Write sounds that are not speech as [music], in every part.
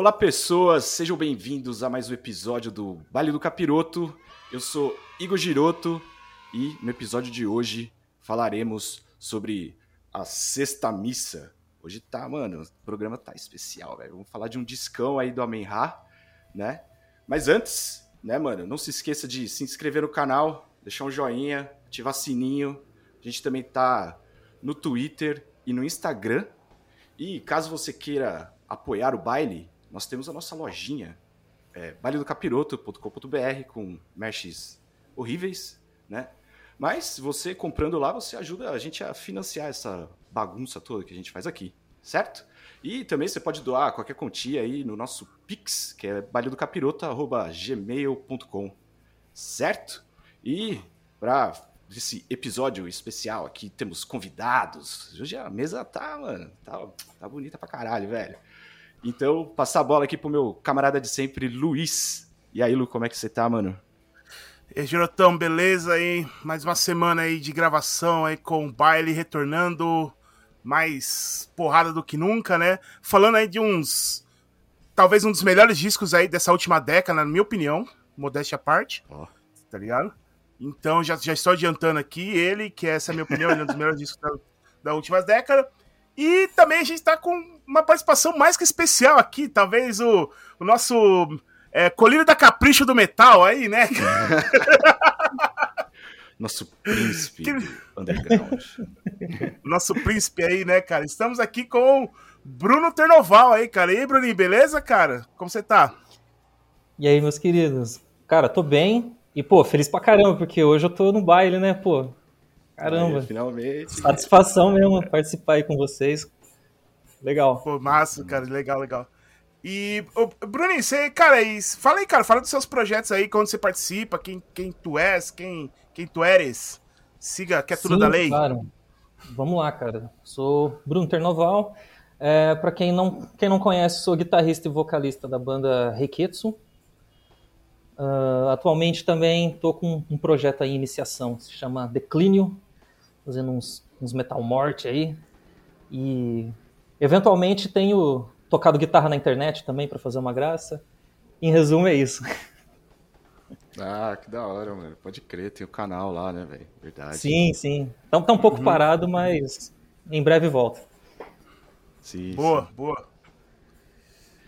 Olá, pessoas, sejam bem-vindos a mais um episódio do Baile do Capiroto. Eu sou Igor Giroto e no episódio de hoje falaremos sobre a Sexta Missa. Hoje tá, mano, o programa tá especial, velho. Vamos falar de um discão aí do Amen-Ra, né? Mas antes, né, mano, não se esqueça de se inscrever no canal, deixar um joinha, ativar sininho. A gente também tá no Twitter e no Instagram. E caso você queira apoiar o baile, nós temos a nossa lojinha, é, com meshes horríveis, né? Mas você comprando lá, você ajuda a gente a financiar essa bagunça toda que a gente faz aqui, certo? E também você pode doar qualquer quantia aí no nosso Pix, que é bailedocapiroto.gmail.com, certo? E para esse episódio especial aqui, temos convidados. Hoje a mesa tá, mano, tá, tá bonita pra caralho, velho. Então, passar a bola aqui pro meu camarada de sempre, Luiz. E aí, Lu, como é que você tá, mano? E Girotão, beleza aí? Mais uma semana aí de gravação aí com o baile retornando. Mais porrada do que nunca, né? Falando aí de uns. Talvez um dos melhores discos aí dessa última década, na minha opinião. Modéstia à parte. Oh. Tá ligado? Então já, já estou adiantando aqui ele, que essa é a minha opinião, ele é um dos [laughs] melhores discos da, da última década. E também a gente está com uma participação mais que especial aqui, talvez o, o nosso é, colírio da capricho do metal aí, né? [laughs] Nosso príncipe que... underground. [laughs] Nosso príncipe aí, né, cara? Estamos aqui com Bruno Ternoval aí, cara. E aí, Bruninho, beleza, cara? Como você tá? E aí, meus queridos? Cara, tô bem. E, pô, feliz pra caramba, porque hoje eu tô no baile, né, pô? Caramba. Aí, finalmente. Satisfação mesmo participar aí com vocês. Legal. Pô, massa, cara. Legal, legal. E, ô, Bruninho, você, cara, fala aí, cara, fala dos seus projetos aí, quando você participa, quem, quem tu és, quem, quem tu eres. Siga, que é tudo Sim, da lei. Claro. Vamos lá, cara. Sou Bruno Ternoval. É, para quem não, quem não conhece, sou guitarrista e vocalista da banda Reiketsu. Uh, atualmente também estou com um projeto aí em iniciação, se chama Declínio, fazendo uns, uns metal morte aí. E eventualmente tenho tocado guitarra na internet também para fazer uma graça. Em resumo, é isso. Ah, que da hora, mano. Pode crer, tem o canal lá, né, velho? Verdade. Sim, sim. Então tá um pouco uhum. parado, mas em breve volta. Sim. Boa, sim. boa.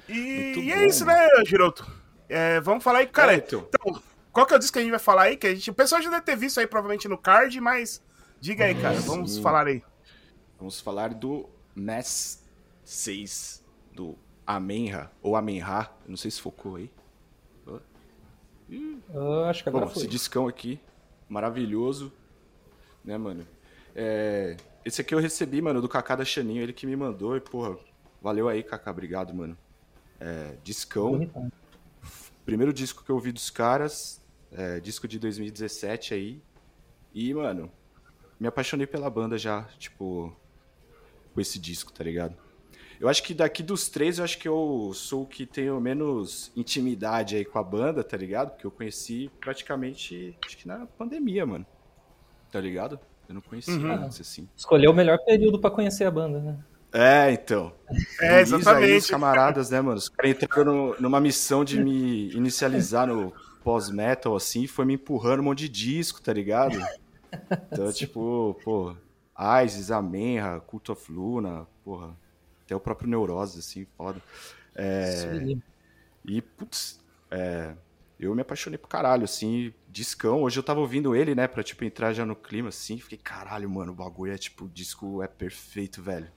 E, e é isso, né, Giroto? É, vamos falar aí, cara. É, então. então. qual que é o disco que a gente vai falar aí? Que a gente, o pessoal já deve ter visto aí provavelmente no card, mas diga aí, cara. Vamos sim. falar aí. Vamos falar do Mass 6 do Amenra, ou Amenra, não sei se focou aí. Uh, acho que agora Bom, foi. Esse discão aqui, maravilhoso, né, mano? É, esse aqui eu recebi, mano, do Kaká da Chaninho, ele que me mandou, e, porra, valeu aí, Kaká, obrigado, mano. É, discão. Bonitão. Primeiro disco que eu ouvi dos caras, é, disco de 2017 aí. E, mano, me apaixonei pela banda já, tipo, com esse disco, tá ligado? Eu acho que daqui dos três, eu acho que eu sou o que tenho menos intimidade aí com a banda, tá ligado? Porque eu conheci praticamente, acho que na pandemia, mano. Tá ligado? Eu não conhecia uhum. antes, assim. Escolheu o melhor período para conhecer a banda, né? É, então. É, exatamente. Aí, os camaradas, né, mano? Os caras entraram numa missão de me inicializar no pós-metal, assim, foi me empurrando um monte de disco, tá ligado? Então, [laughs] tipo, pô, Isis, Amenra, Cult of Luna, porra, até o próprio Neurose, assim, foda. É, e, putz, é, eu me apaixonei pro caralho, assim, discão. Hoje eu tava ouvindo ele, né, pra, tipo, entrar já no clima, assim, fiquei, caralho, mano, o bagulho é, tipo, o disco é perfeito, velho.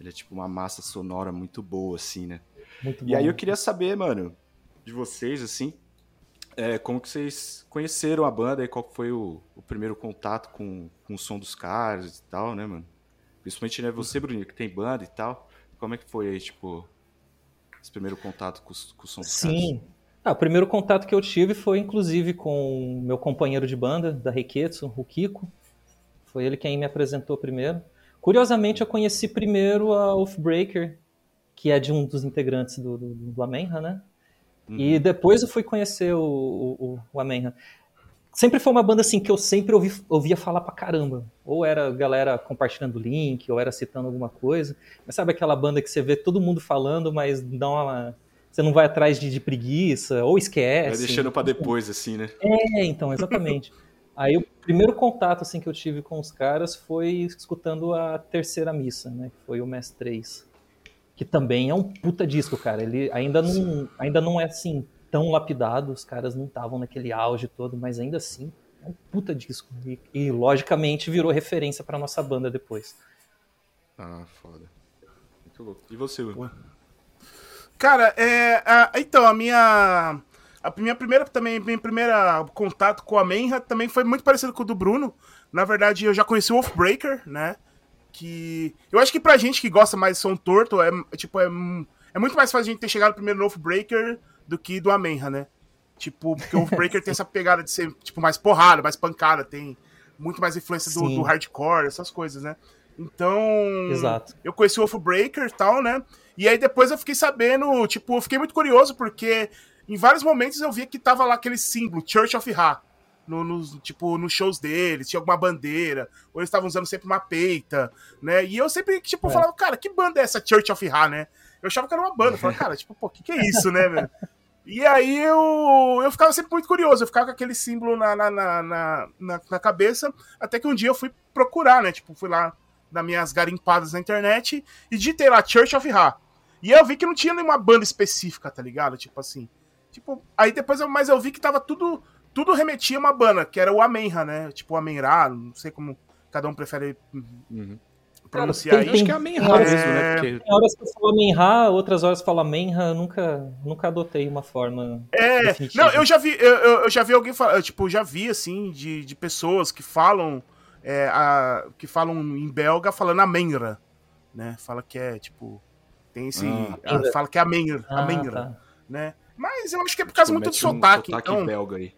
Ele é, tipo, uma massa sonora muito boa, assim, né. Muito e bom. aí eu queria saber, mano, de vocês, assim, é, como que vocês conheceram a banda e qual foi o, o primeiro contato com, com o som dos caras e tal, né, mano? Principalmente, né, você, Bruninho, que tem banda e tal. Como é que foi aí, tipo, esse primeiro contato com, com o som Sim. Ah, o primeiro contato que eu tive foi, inclusive, com o meu companheiro de banda, da Reiketsu, o Kiko. Foi ele quem me apresentou primeiro. Curiosamente, eu conheci primeiro a Oathbreaker, que é de um dos integrantes do, do, do Amenha, né? Uhum. E depois eu fui conhecer o, o, o Amenha. Sempre foi uma banda assim que eu sempre ouvi, ouvia falar pra caramba. Ou era galera compartilhando link, ou era citando alguma coisa. Mas sabe aquela banda que você vê todo mundo falando, mas dá uma. Você não vai atrás de, de preguiça, ou esquece. Vai deixando para depois, assim, né? É, então, exatamente. [laughs] Aí o primeiro contato assim que eu tive com os caras foi escutando a terceira missa, né? Que foi o Mass 3. Que também é um puta disco, cara. Ele ainda não, ainda não é assim tão lapidado, os caras não estavam naquele auge todo, mas ainda assim é um puta disco. E, e logicamente virou referência para nossa banda depois. Ah, foda. Muito louco. E você, Will? Cara, é, a, então, a minha. A minha primeira também, minha primeira contato com a Menra também foi muito parecido com o do Bruno. Na verdade, eu já conheci o Wolfbreaker, né? Que. Eu acho que pra gente que gosta mais de som torto, é, tipo, é, é muito mais fácil a gente ter chegado primeiro no Wolfbreaker do que do Amenha, né? Tipo, porque o Wolfbreaker tem essa pegada de ser, tipo, mais porrada, mais pancada, tem muito mais influência do, do, hardcore, essas coisas, né? Então, Exato. eu conheci o Wolfbreaker e tal, né? E aí depois eu fiquei sabendo, tipo, eu fiquei muito curioso, porque em vários momentos eu via que tava lá aquele símbolo, Church of Ra, no, no, tipo, nos shows deles, tinha alguma bandeira, ou eles estavam usando sempre uma peita, né? E eu sempre, tipo, é. falava, cara, que banda é essa Church of Ra, né? Eu achava que era uma banda, eu falava, [laughs] cara, tipo, pô, o que, que é isso, né, velho? E aí eu, eu ficava sempre muito curioso, eu ficava com aquele símbolo na, na, na, na, na cabeça, até que um dia eu fui procurar, né? Tipo, fui lá nas minhas garimpadas na internet e digitei lá Church of Ra. E eu vi que não tinha nenhuma banda específica, tá ligado? Tipo assim. Tipo, aí depois eu, mas eu vi que tava tudo tudo remetia a uma banda, que era o Amenra, né? Tipo o Amenra, não sei como cada um prefere uhum pronunciar tem, Acho que é a Menha mesmo, né? Porque... Tem horas que eu falo Menha, outras horas fala Menha, nunca, nunca adotei uma forma. É, definitiva. não, eu já vi, eu, eu já vi alguém falar, tipo, já vi assim, de, de pessoas que falam. É, a, que falam em belga falando a Menra, né? Fala que é, tipo. Tem esse. Ah, a, fala que é a Menra, ah, a Menra, tá. né? Mas eu acho que é por causa tipo, muito do sotaque. Um sotaque então... belga aí.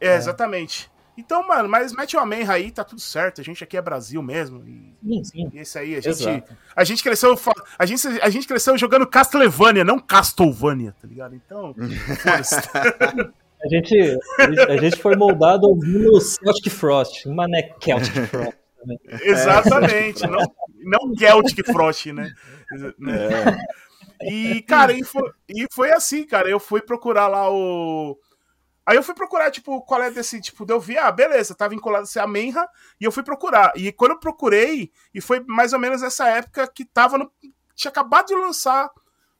É, é. exatamente. Então, mano, mas mete o Amenra aí, tá tudo certo. A gente aqui é Brasil mesmo. E, sim, sim. E é isso aí, a gente, a gente cresceu. A gente, a gente cresceu jogando Castlevania, não Castlevania, tá ligado? Então, [laughs] A gente, a gente foi moldado ouvindo Celtic Frost, mané Celtic Frost. Também. [laughs] Exatamente, não, não Celtic Frost, né? É. E, cara, e foi, e foi assim, cara. Eu fui procurar lá o Aí eu fui procurar, tipo, qual é desse, tipo, eu vi, ah, beleza, tá vinculado a ser a Menra, e eu fui procurar. E quando eu procurei, e foi mais ou menos essa época que tava no. Tinha acabado de lançar,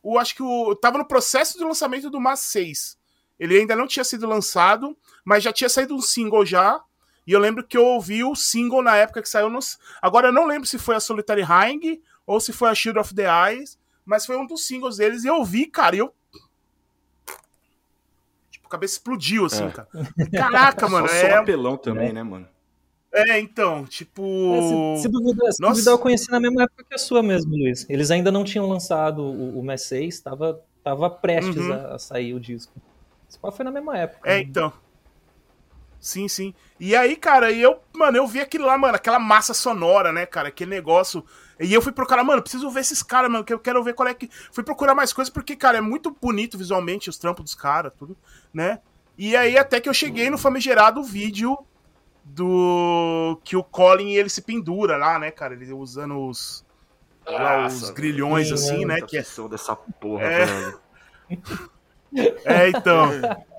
o, acho que o. Tava no processo de lançamento do Mas 6. Ele ainda não tinha sido lançado, mas já tinha saído um single já. E eu lembro que eu ouvi o single na época que saiu nos. Agora eu não lembro se foi a Solitary Hang ou se foi a Shield of the Eyes, mas foi um dos singles deles. E eu ouvi, cara, e eu cabeça explodiu, assim, é. cara. Caraca, mano. Só é apelão também, é. né, mano? É, então, tipo. É, se, se, duvidar, se duvidar, eu conheci na mesma época que a sua mesmo, Luiz. Eles ainda não tinham lançado o, o MES 6, estava tava prestes uhum. a, a, sair o disco. Esse foi na mesma época. É, né? então. Sim, sim. E aí, cara, eu, mano, eu vi aquilo lá, mano, aquela massa sonora, né, cara, aquele negócio. E eu fui procurar, mano, preciso ver esses caras, mano, que eu quero ver qual é que. Fui procurar mais coisas, porque, cara, é muito bonito visualmente os trampos dos caras, tudo, né? E aí, até que eu cheguei no famigerado vídeo do. que o Colin ele se pendura lá, né, cara? Ele usando os. Lá, os grilhões, sim, assim, né? Que é. dessa porra, é... [laughs] é, então.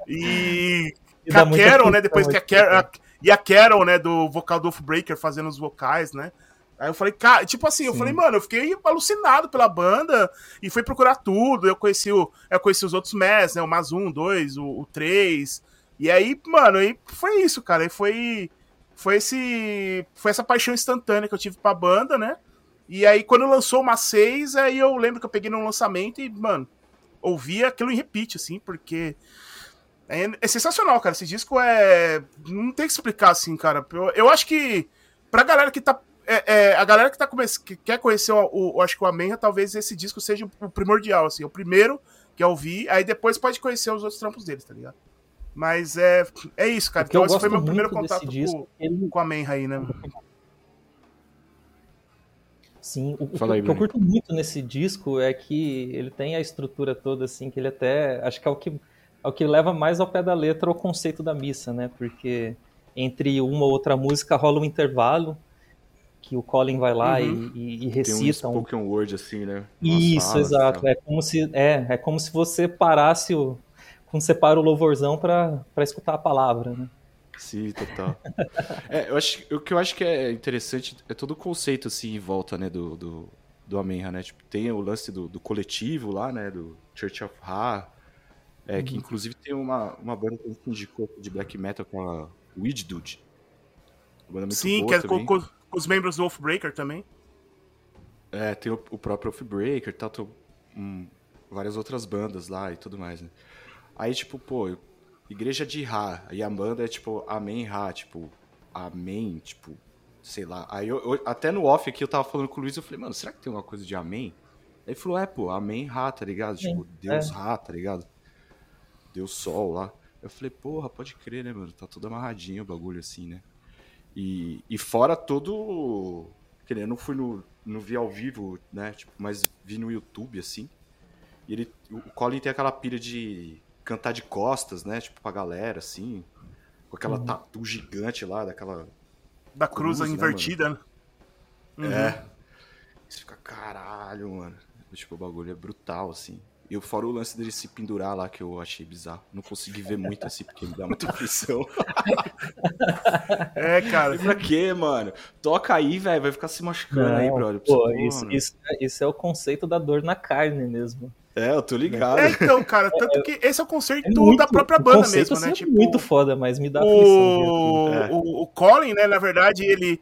E. e a Carol, né? Depois que a Carol. E a Carol, né, do vocal do Breaker fazendo os vocais, né? Aí eu falei, cara, tipo assim, Sim. eu falei, mano, eu fiquei alucinado pela banda e fui procurar tudo. Eu conheci, o, eu conheci os outros MES, né? O Mais 1, 2, o, o 3. E aí, mano, aí foi isso, cara. Aí foi. Foi esse. Foi essa paixão instantânea que eu tive pra banda, né? E aí, quando lançou uma 6, aí eu lembro que eu peguei no lançamento e, mano, ouvia aquilo em repeat, assim, porque. É, é sensacional, cara. Esse disco é. Não tem que explicar, assim, cara. Eu, eu acho que. Pra galera que tá é, é, a galera que, tá come... que quer conhecer o, o, acho que o Amenra, talvez esse disco seja o primordial, assim, o primeiro que eu ouvi, aí depois pode conhecer os outros trampos deles, tá ligado? Mas é, é isso, cara. Então esse foi meu primeiro contato disco, com, ele... com a Menra aí, né? Sim, o, aí, o que eu curto muito nesse disco é que ele tem a estrutura toda, assim, que ele até. Acho que é o que é o que leva mais ao pé da letra o conceito da missa, né? Porque entre uma ou outra música rola um intervalo que o Colin vai lá uhum. e, e, recita Tem um spoken um... word assim, né? Isso, falas, exato. É como se é, é como se você parasse o quando você para o louvorzão para escutar a palavra, né? Sim, total. [laughs] é, eu acho, o que eu acho que é interessante é todo o conceito assim em volta, né, do, do, do Amenha, né? Tipo, tem o lance do, do coletivo lá, né, do Church of Ra, é, uhum. que inclusive tem uma, uma banda que a gente indicou de black metal com a Weed Dude. Sim, que é com, os membros do Wolfbreaker também. É, tem o, o próprio Wolfbreaker, tal, tem, um, várias outras bandas lá e tudo mais, né? Aí, tipo, pô, igreja de Ra, e a banda é tipo Amém Ra, tipo, Amém, tipo, sei lá. Aí eu, eu, até no off aqui eu tava falando com o Luiz, eu falei, mano, será que tem uma coisa de Amém? Aí ele falou, é, pô, Amém Ra, tá ligado? Sim, tipo, Deus é. Ra, tá ligado? Deus Sol lá. Eu falei, porra, pode crer, né, mano? Tá tudo amarradinho o bagulho assim, né? E, e fora todo. Que eu não fui no, no vi ao vivo, né? Tipo, mas vi no YouTube, assim. E ele, o Colin tem aquela pilha de cantar de costas, né? Tipo, pra galera, assim. Com aquela uhum. tatu gigante lá, daquela. Da cruz, cruz né, invertida, né? Uhum. É. Você fica, caralho, mano. Tipo, o bagulho é brutal, assim. E fora o lance dele se pendurar lá, que eu achei bizarro. Não consegui ver muito assim, porque me dá muita [laughs] pressão. é, cara. E pra quê, mano? Toca aí, velho. Vai ficar se machucando Não, aí, brother. Pô, isso, isso, é, isso, é o conceito da dor na carne mesmo. É, eu tô ligado. É, então, cara, tanto que esse é o conceito é muito, da própria banda mesmo, né? É tipo, muito foda, mas me dá aflição. O, é. o, o Colin, né, na verdade, ele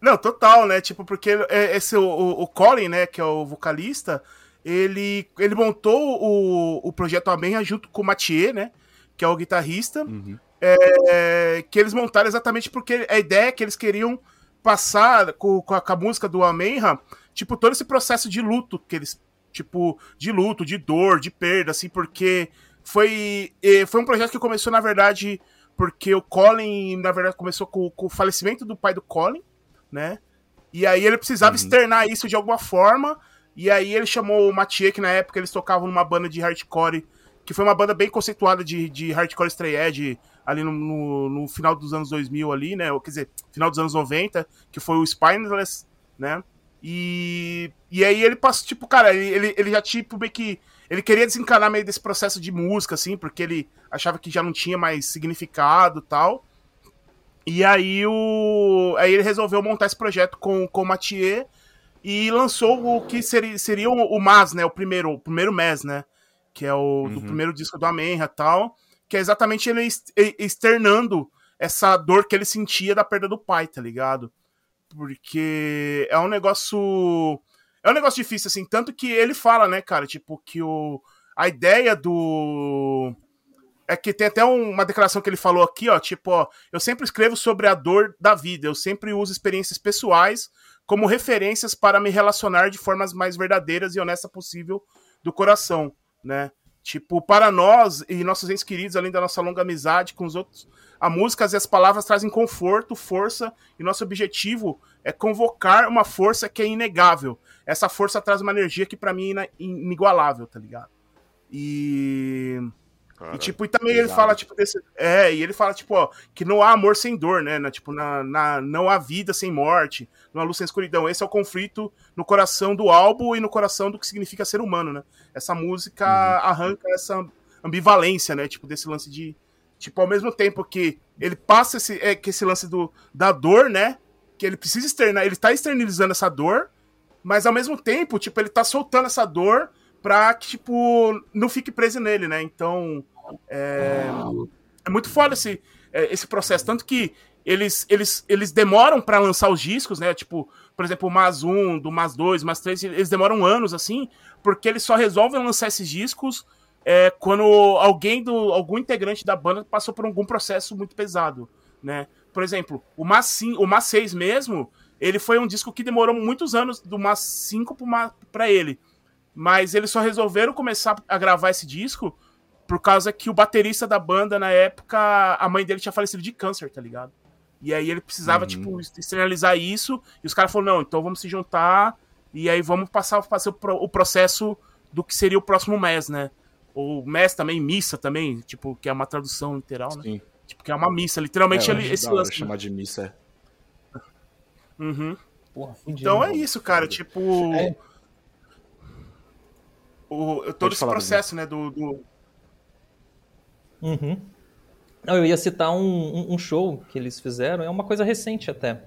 não, total, né? Tipo, porque é, esse, o, o Colin, né, que é o vocalista, ele, ele montou o, o projeto Amenha junto com o Mathieu, né? Que é o guitarrista. Uhum. É, que eles montaram exatamente porque a ideia é que eles queriam passar com, com, a, com a música do Amenha, tipo, todo esse processo de luto que eles. Tipo, de luto, de dor, de perda, assim, porque foi, foi um projeto que começou, na verdade, porque o Colin, na verdade, começou com, com o falecimento do pai do Colin né? E aí ele precisava uhum. externar isso de alguma forma. E aí ele chamou o Mathieu, que na época eles tocavam numa banda de hardcore, que foi uma banda bem conceituada de, de hardcore stray edge ali no, no, no, final dos anos 2000 ali, né? Ou, quer dizer, final dos anos 90, que foi o Spineless, né? E, e aí ele passou, tipo, cara, ele, ele já, tipo, meio que... Ele queria desencanar meio desse processo de música, assim, porque ele achava que já não tinha mais significado e tal. E aí, o... aí ele resolveu montar esse projeto com, com o Mathieu e lançou o que seria, seria o, o MAS, né? O primeiro, o primeiro MES, né? Que é o uhum. do primeiro disco do Amenra e tal. Que é exatamente ele externando essa dor que ele sentia da perda do pai, tá ligado? Porque é um negócio. É um negócio difícil, assim. Tanto que ele fala, né, cara? Tipo, que o, a ideia do é que tem até uma declaração que ele falou aqui, ó, tipo, ó, eu sempre escrevo sobre a dor da vida, eu sempre uso experiências pessoais como referências para me relacionar de formas mais verdadeiras e honestas possível do coração, né? Tipo, para nós e nossos entes queridos, além da nossa longa amizade com os outros, a música e as palavras trazem conforto, força, e nosso objetivo é convocar uma força que é inegável. Essa força traz uma energia que para mim é inigualável, tá ligado? E Cara, e, tipo, e também pesado. ele fala, tipo, desse. É, e ele fala, tipo, ó, que não há amor sem dor, né? Na, tipo, na, na, não há vida sem morte, não há luz sem escuridão. Esse é o conflito no coração do álbum e no coração do que significa ser humano, né? Essa música uhum. arranca essa ambivalência, né? Tipo, desse lance de. Tipo, ao mesmo tempo que ele passa esse, é, que esse lance do, da dor, né? Que ele precisa externar, ele tá externalizando essa dor, mas ao mesmo tempo, tipo, ele tá soltando essa dor pra que, tipo, não fique preso nele, né? Então, é, é muito foda esse, é, esse processo. Tanto que eles, eles, eles demoram para lançar os discos, né? Tipo, por exemplo, o Mas 1, do Mas 2, Mas 3, eles demoram anos, assim, porque eles só resolvem lançar esses discos é, quando alguém do. algum integrante da banda passou por algum processo muito pesado, né? Por exemplo, o Mas, 5, o Mas 6 mesmo, ele foi um disco que demorou muitos anos do Mas 5 para ele. Mas eles só resolveram começar a gravar esse disco por causa que o baterista da banda, na época, a mãe dele tinha falecido de câncer, tá ligado? E aí ele precisava, uhum. tipo, externalizar isso. E os caras falaram, não, então vamos se juntar e aí vamos passar, fazer o processo do que seria o próximo mês, né? Ou Mass também, missa também, tipo, que é uma tradução literal, né? Sim. Tipo, que é uma missa, literalmente É, ele, esse lance. chamar de missa. é. Uhum. Porra, Então é isso, cara, tipo. É. O, todo esse processo, né, do, do- Uhum. Não, eu ia citar um, um- um show que eles fizeram, é uma coisa recente até.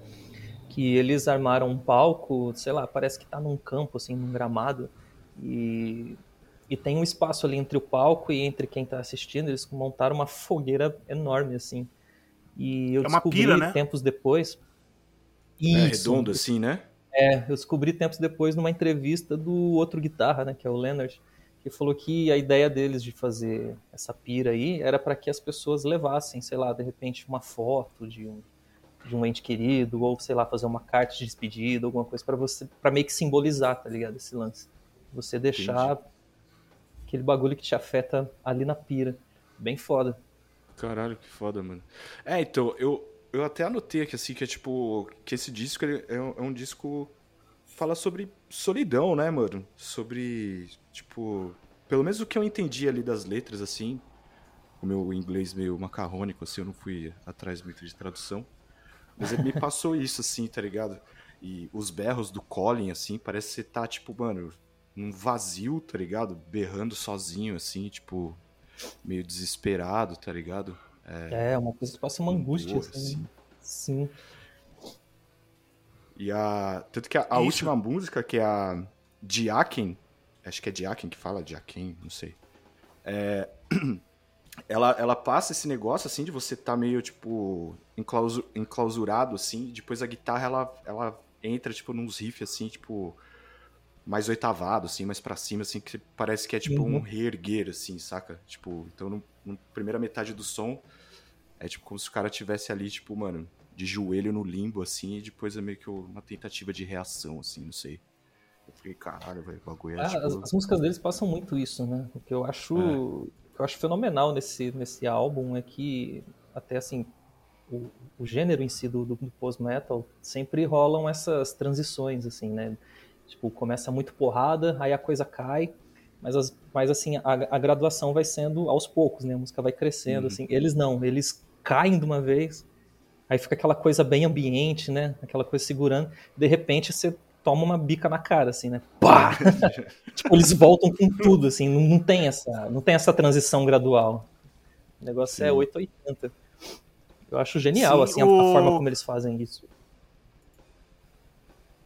Que eles armaram um palco, sei lá, parece que tá num campo, assim, num gramado. E, e tem um espaço ali entre o palco e entre quem tá assistindo. Eles montaram uma fogueira enorme, assim. E eu É uma descobri pira, né? tempos depois. É Isso, redondo assim, né? é, eu descobri tempos depois numa entrevista do outro guitarra, né, que é o Leonard, que falou que a ideia deles de fazer essa pira aí era para que as pessoas levassem, sei lá, de repente uma foto de um de um ente querido ou sei lá, fazer uma carta de despedida, alguma coisa para você, para meio que simbolizar, tá ligado, esse lance. Você deixar aquele bagulho que te afeta ali na pira. Bem foda. Caralho, que foda, mano. É, então, eu, eu até anotei aqui, assim, que é tipo, que esse disco ele é, um, é um disco fala sobre solidão, né, mano? Sobre, tipo, pelo menos o que eu entendi ali das letras, assim, o meu inglês meio macarrônico, assim, eu não fui atrás muito de tradução, mas ele me [laughs] passou isso, assim, tá ligado? E os berros do Colin, assim, parece que você tá, tipo, mano, num vazio, tá ligado? Berrando sozinho, assim, tipo, meio desesperado, tá ligado? É, uma coisa que passa uma angústia, dor, assim. assim. Sim. E a. Tanto que a, a última música, que é a Diaken, acho que é Diaken que fala, Diaken, não sei. É, [clears throat] ela, ela passa esse negócio assim de você tá meio, tipo, enclausu- enclausurado, assim, e depois a guitarra ela, ela entra, tipo, nos riffs assim, tipo. Mais oitavado, assim, mais pra cima, assim, que parece que é tipo Uhum. um reerguer, assim, saca? Tipo, então, no, no primeira metade do som, é tipo como se o cara tivesse ali, tipo, mano, de joelho no limbo, assim, e depois é meio que uma tentativa de reação, assim, não sei. Eu fiquei, caralho, velho, o bagulho é Ah, tipo. as, as músicas deles passam muito isso, né? O que eu acho, É. eu acho fenomenal nesse, nesse álbum é que, até assim, o, o gênero em si do, do, do post-metal sempre rolam essas transições, assim, né? Tipo, começa muito porrada, aí a coisa cai, mas, as, mas assim, a, a graduação vai sendo aos poucos, né? A música vai crescendo, Uhum. assim. Eles não, eles caem de uma vez, aí fica aquela coisa bem ambiente, né? Aquela coisa segurando, de repente você toma uma bica na cara, assim, né? Pá! [laughs] tipo, eles voltam com tudo, assim, não, não tem essa, não tem essa transição gradual. O negócio é Sim. 880. Eu acho genial, Sim, assim, a, a o- forma como eles fazem isso.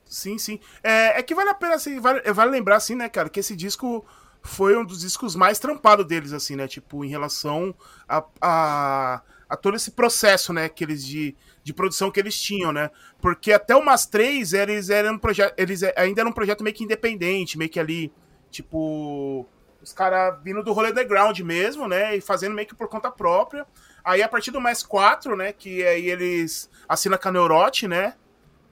Sim, sim. É, é que vale a pena, assim, vale, vale lembrar, assim, né, cara, que esse disco foi um dos discos mais trampados deles, assim, né? Tipo, em relação a, a, a todo esse processo, né, que eles de, de produção que eles tinham, né? Porque até o Mas 3, eles eram um projeto. Eles ainda eram um projeto meio que independente, meio que ali, tipo. Os caras vindo do rolê underground mesmo, né? E fazendo meio que por conta própria. Aí a partir do mais 4, né? Que aí eles assinam com a Neurote, né?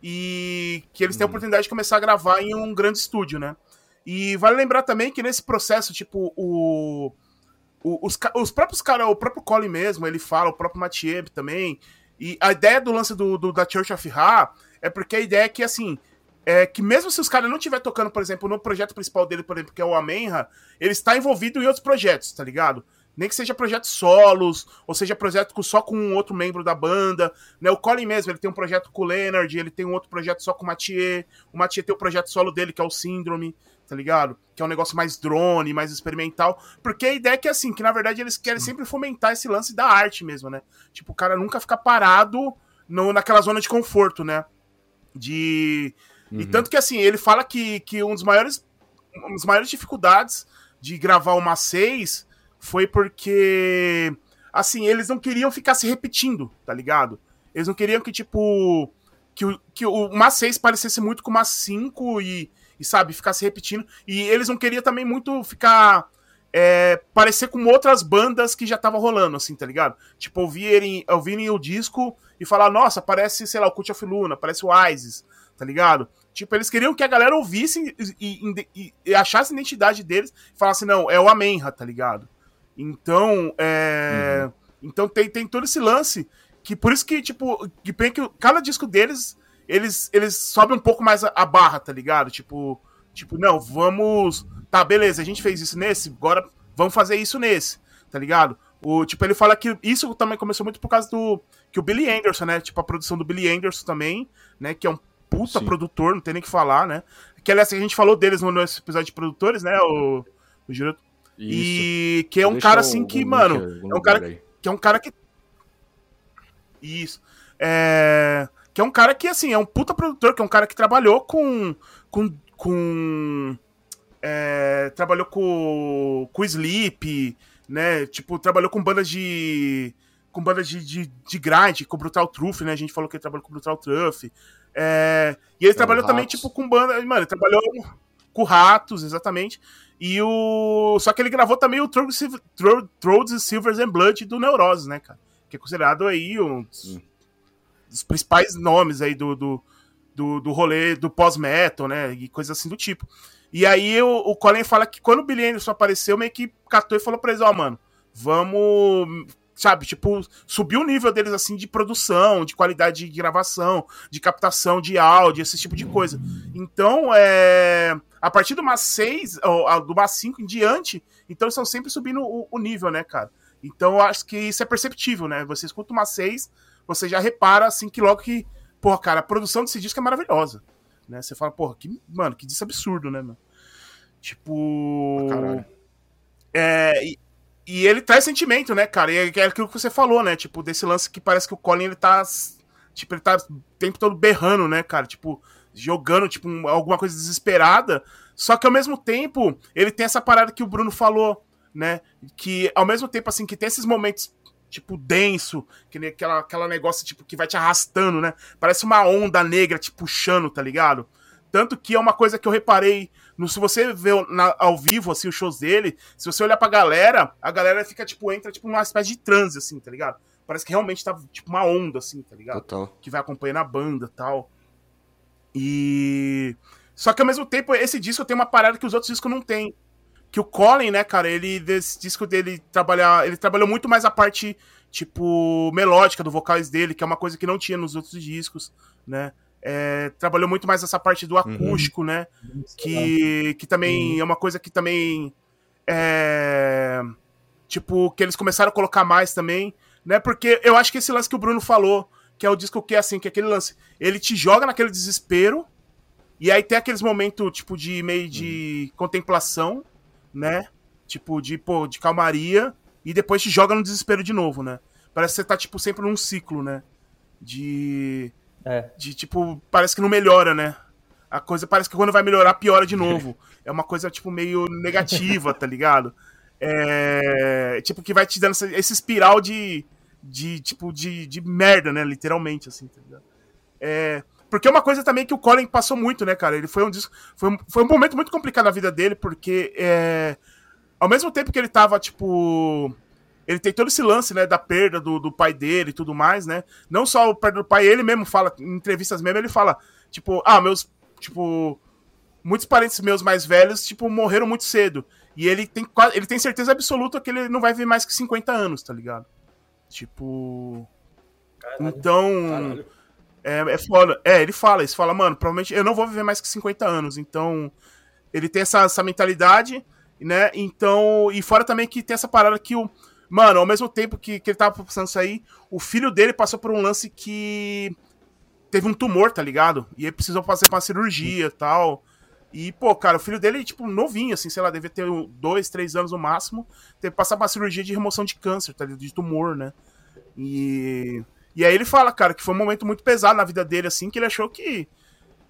E que eles têm a oportunidade de começar a gravar em um grande estúdio, né? E vale lembrar também que nesse processo, tipo, o. o- os, os próprios caras, o próprio Colin mesmo, ele fala, o próprio Mathieu também. E a ideia do lance do, do- da Church of Ra é porque a ideia é que, assim, é que mesmo se os caras não estiver tocando, por exemplo, no projeto principal dele, por exemplo, que é o Amenra, ele está envolvido em outros projetos, tá ligado? Nem que seja projetos solos, ou seja projeto só com um outro membro da banda. Né? O Colin mesmo, ele tem um projeto com o Leonard, ele tem um outro projeto só com o Mathieu. O Mathieu tem o projeto solo dele, que é o Síndrome, tá ligado? Que é um negócio mais drone, mais experimental. Porque a ideia é que, assim, que na verdade eles querem sempre fomentar esse lance da arte mesmo, né? Tipo, o cara nunca ficar parado no, naquela zona de conforto, né? De. E Uhum. tanto que, assim, ele fala que, que um dos maiores. Uma das maiores dificuldades de gravar uma 6 foi porque. Assim, eles não queriam ficar se repetindo, tá ligado? Eles não queriam que, tipo. Que o, que o uma 6 parecesse muito com uma 5 e, e, sabe, ficar se repetindo. E eles não queriam também muito ficar. é, parecer com outras bandas que já tava rolando, assim, tá ligado? Tipo, ouvirem, ouvirem o disco e falar, nossa, parece, sei lá, o Cult of Luna, parece o Isis, tá ligado? Tipo, eles queriam que a galera ouvisse e, e- e- achasse a identidade deles e falasse, não, é o Amenra, tá ligado? Então, é. Então tem, tem todo esse lance. Que por isso que, tipo, que bem que cada disco deles, eles, eles sobem um pouco mais a, a barra, tá ligado? Tipo, tipo, não, vamos. Tá, beleza, a gente fez isso nesse, agora vamos fazer isso nesse, tá ligado? O, tipo, ele fala que isso também começou muito por causa do. Que o Billy Anderson, né? Tipo, a produção do Billy Anderson também, né? Que é um puta Sim. produtor, não tem nem que falar, né? Que aliás, a gente falou deles no nosso episódio de produtores, né? O, o Giro. E que é um cara assim que, mano. É um cara que é um cara que. Isso. É. Que é um cara que, assim, é um puta produtor, que é um cara que trabalhou com. com. com é, trabalhou com. com Sleep né? Tipo, trabalhou com bandas de. com bandas de, de, de grind, com Brutal Truth, né? A gente falou que ele trabalhou com Brutal Truth. É, e ele é, trabalhou ratos. também, tipo, com banda. Mano, ele trabalhou com Ratos, exatamente. E o. Só que ele gravou também o Throats, Silvers and Blood do Neurose, né, cara? Que é considerado aí um dos principais nomes aí do, do, do, do rolê do pós-metal, né? E coisas assim do tipo. E aí o, o Colin fala que quando o Billy Anderson apareceu, meio que catou e falou pra eles, ó, oh, mano, vamos sabe, tipo, subir o nível deles, assim, de produção, de qualidade de gravação, de captação de áudio, esse tipo de coisa. Então, é... a partir do MAS 6, ou, do MAS 5 em diante, então estão sempre subindo o, o, nível, né, cara? Então, eu acho que isso é perceptível, né? Você escuta o MAS 6, você já repara, assim, que logo que, porra, cara, a produção desse disco é maravilhosa, né? Você fala, porra, que, mano, que disco absurdo, né, mano? Tipo. Ah, é, e, e, ele traz sentimento, né, cara? E é, é aquilo que você falou, né? Tipo, desse lance que parece que o Colin ele tá. Tipo, ele tá o tempo todo berrando, né, cara? Tipo, jogando, tipo, alguma coisa desesperada. Só que ao mesmo tempo, ele tem essa parada que o Bruno falou, né? Que ao mesmo tempo, assim, que tem esses momentos tipo, denso, que nem aquela, aquela negócio, tipo, que vai te arrastando, né? Parece uma onda negra te puxando, tá ligado? Tanto que é uma coisa que eu reparei no, se você vê na, ao vivo, assim, os shows dele, se você olhar pra galera, a galera fica, tipo, entra, tipo, numa espécie de transe, assim, tá ligado? Parece que realmente tá, tipo, uma onda, assim, tá ligado? Total. Que vai acompanhando a banda tal. E. Só que ao mesmo tempo, esse disco tem uma parada que os outros discos não tem. Que o Colin, né, cara, ele, desse disco dele, trabalhar, ele trabalhou muito mais a parte, tipo, melódica do vocais dele, que é uma coisa que não tinha nos outros discos, né? É, trabalhou muito mais essa parte do uhum. acústico, uhum. né? Que, que também uhum. é uma coisa que também. É, tipo, que eles começaram a colocar mais também, né? Porque eu acho que esse lance que o Bruno falou, que é o disco que é assim, que é aquele lance, ele te joga naquele desespero, e aí tem aqueles momentos, tipo, de meio de uhum. contemplação, né? Tipo, de, pô, de calmaria, e depois te joga no desespero de novo, né? Parece que você tá, tipo, sempre num ciclo, né? De é. De tipo, parece que não melhora, né? A coisa parece que quando vai melhorar, piora de novo. [laughs] é uma coisa, tipo, meio negativa, tá ligado? É. Tipo, que vai te dando essa, esse espiral de. De, tipo, de, de merda, né? Literalmente, assim, tá ligado? É. Porque é uma coisa também que o Colin passou muito, né, cara? Ele foi um foi um, foi um momento muito complicado na vida dele, porque é, ao mesmo tempo que ele tava, tipo, ele tem todo esse lance, né, da perda do, do pai dele e tudo mais, né? Não só o perda do pai, ele mesmo fala, em entrevistas mesmo, ele fala, tipo, ah, meus, tipo, muitos parentes meus mais velhos, tipo, morreram muito cedo. E ele tem, ele tem certeza absoluta que ele não vai viver mais que 50 anos, tá ligado? Tipo. Caralho. Então. Caralho. É, é foda. É, ele fala isso, fala, mano, provavelmente eu não vou viver mais que 50 anos. Então. Ele tem essa, essa mentalidade, né? Então. E fora também que tem essa parada que o Mano, ao mesmo tempo que, que ele tava passando isso aí, o filho dele passou por um lance que teve um tumor, tá ligado? E ele precisou fazer uma cirurgia e tal. E, pô, cara, o filho dele, tipo, novinho, assim, sei lá, devia ter dois, três anos no máximo. Teve que passar uma cirurgia de remoção de câncer, tá ligado? De tumor, né? E. E aí ele fala, cara, que foi um momento muito pesado na vida dele, assim, que ele achou que.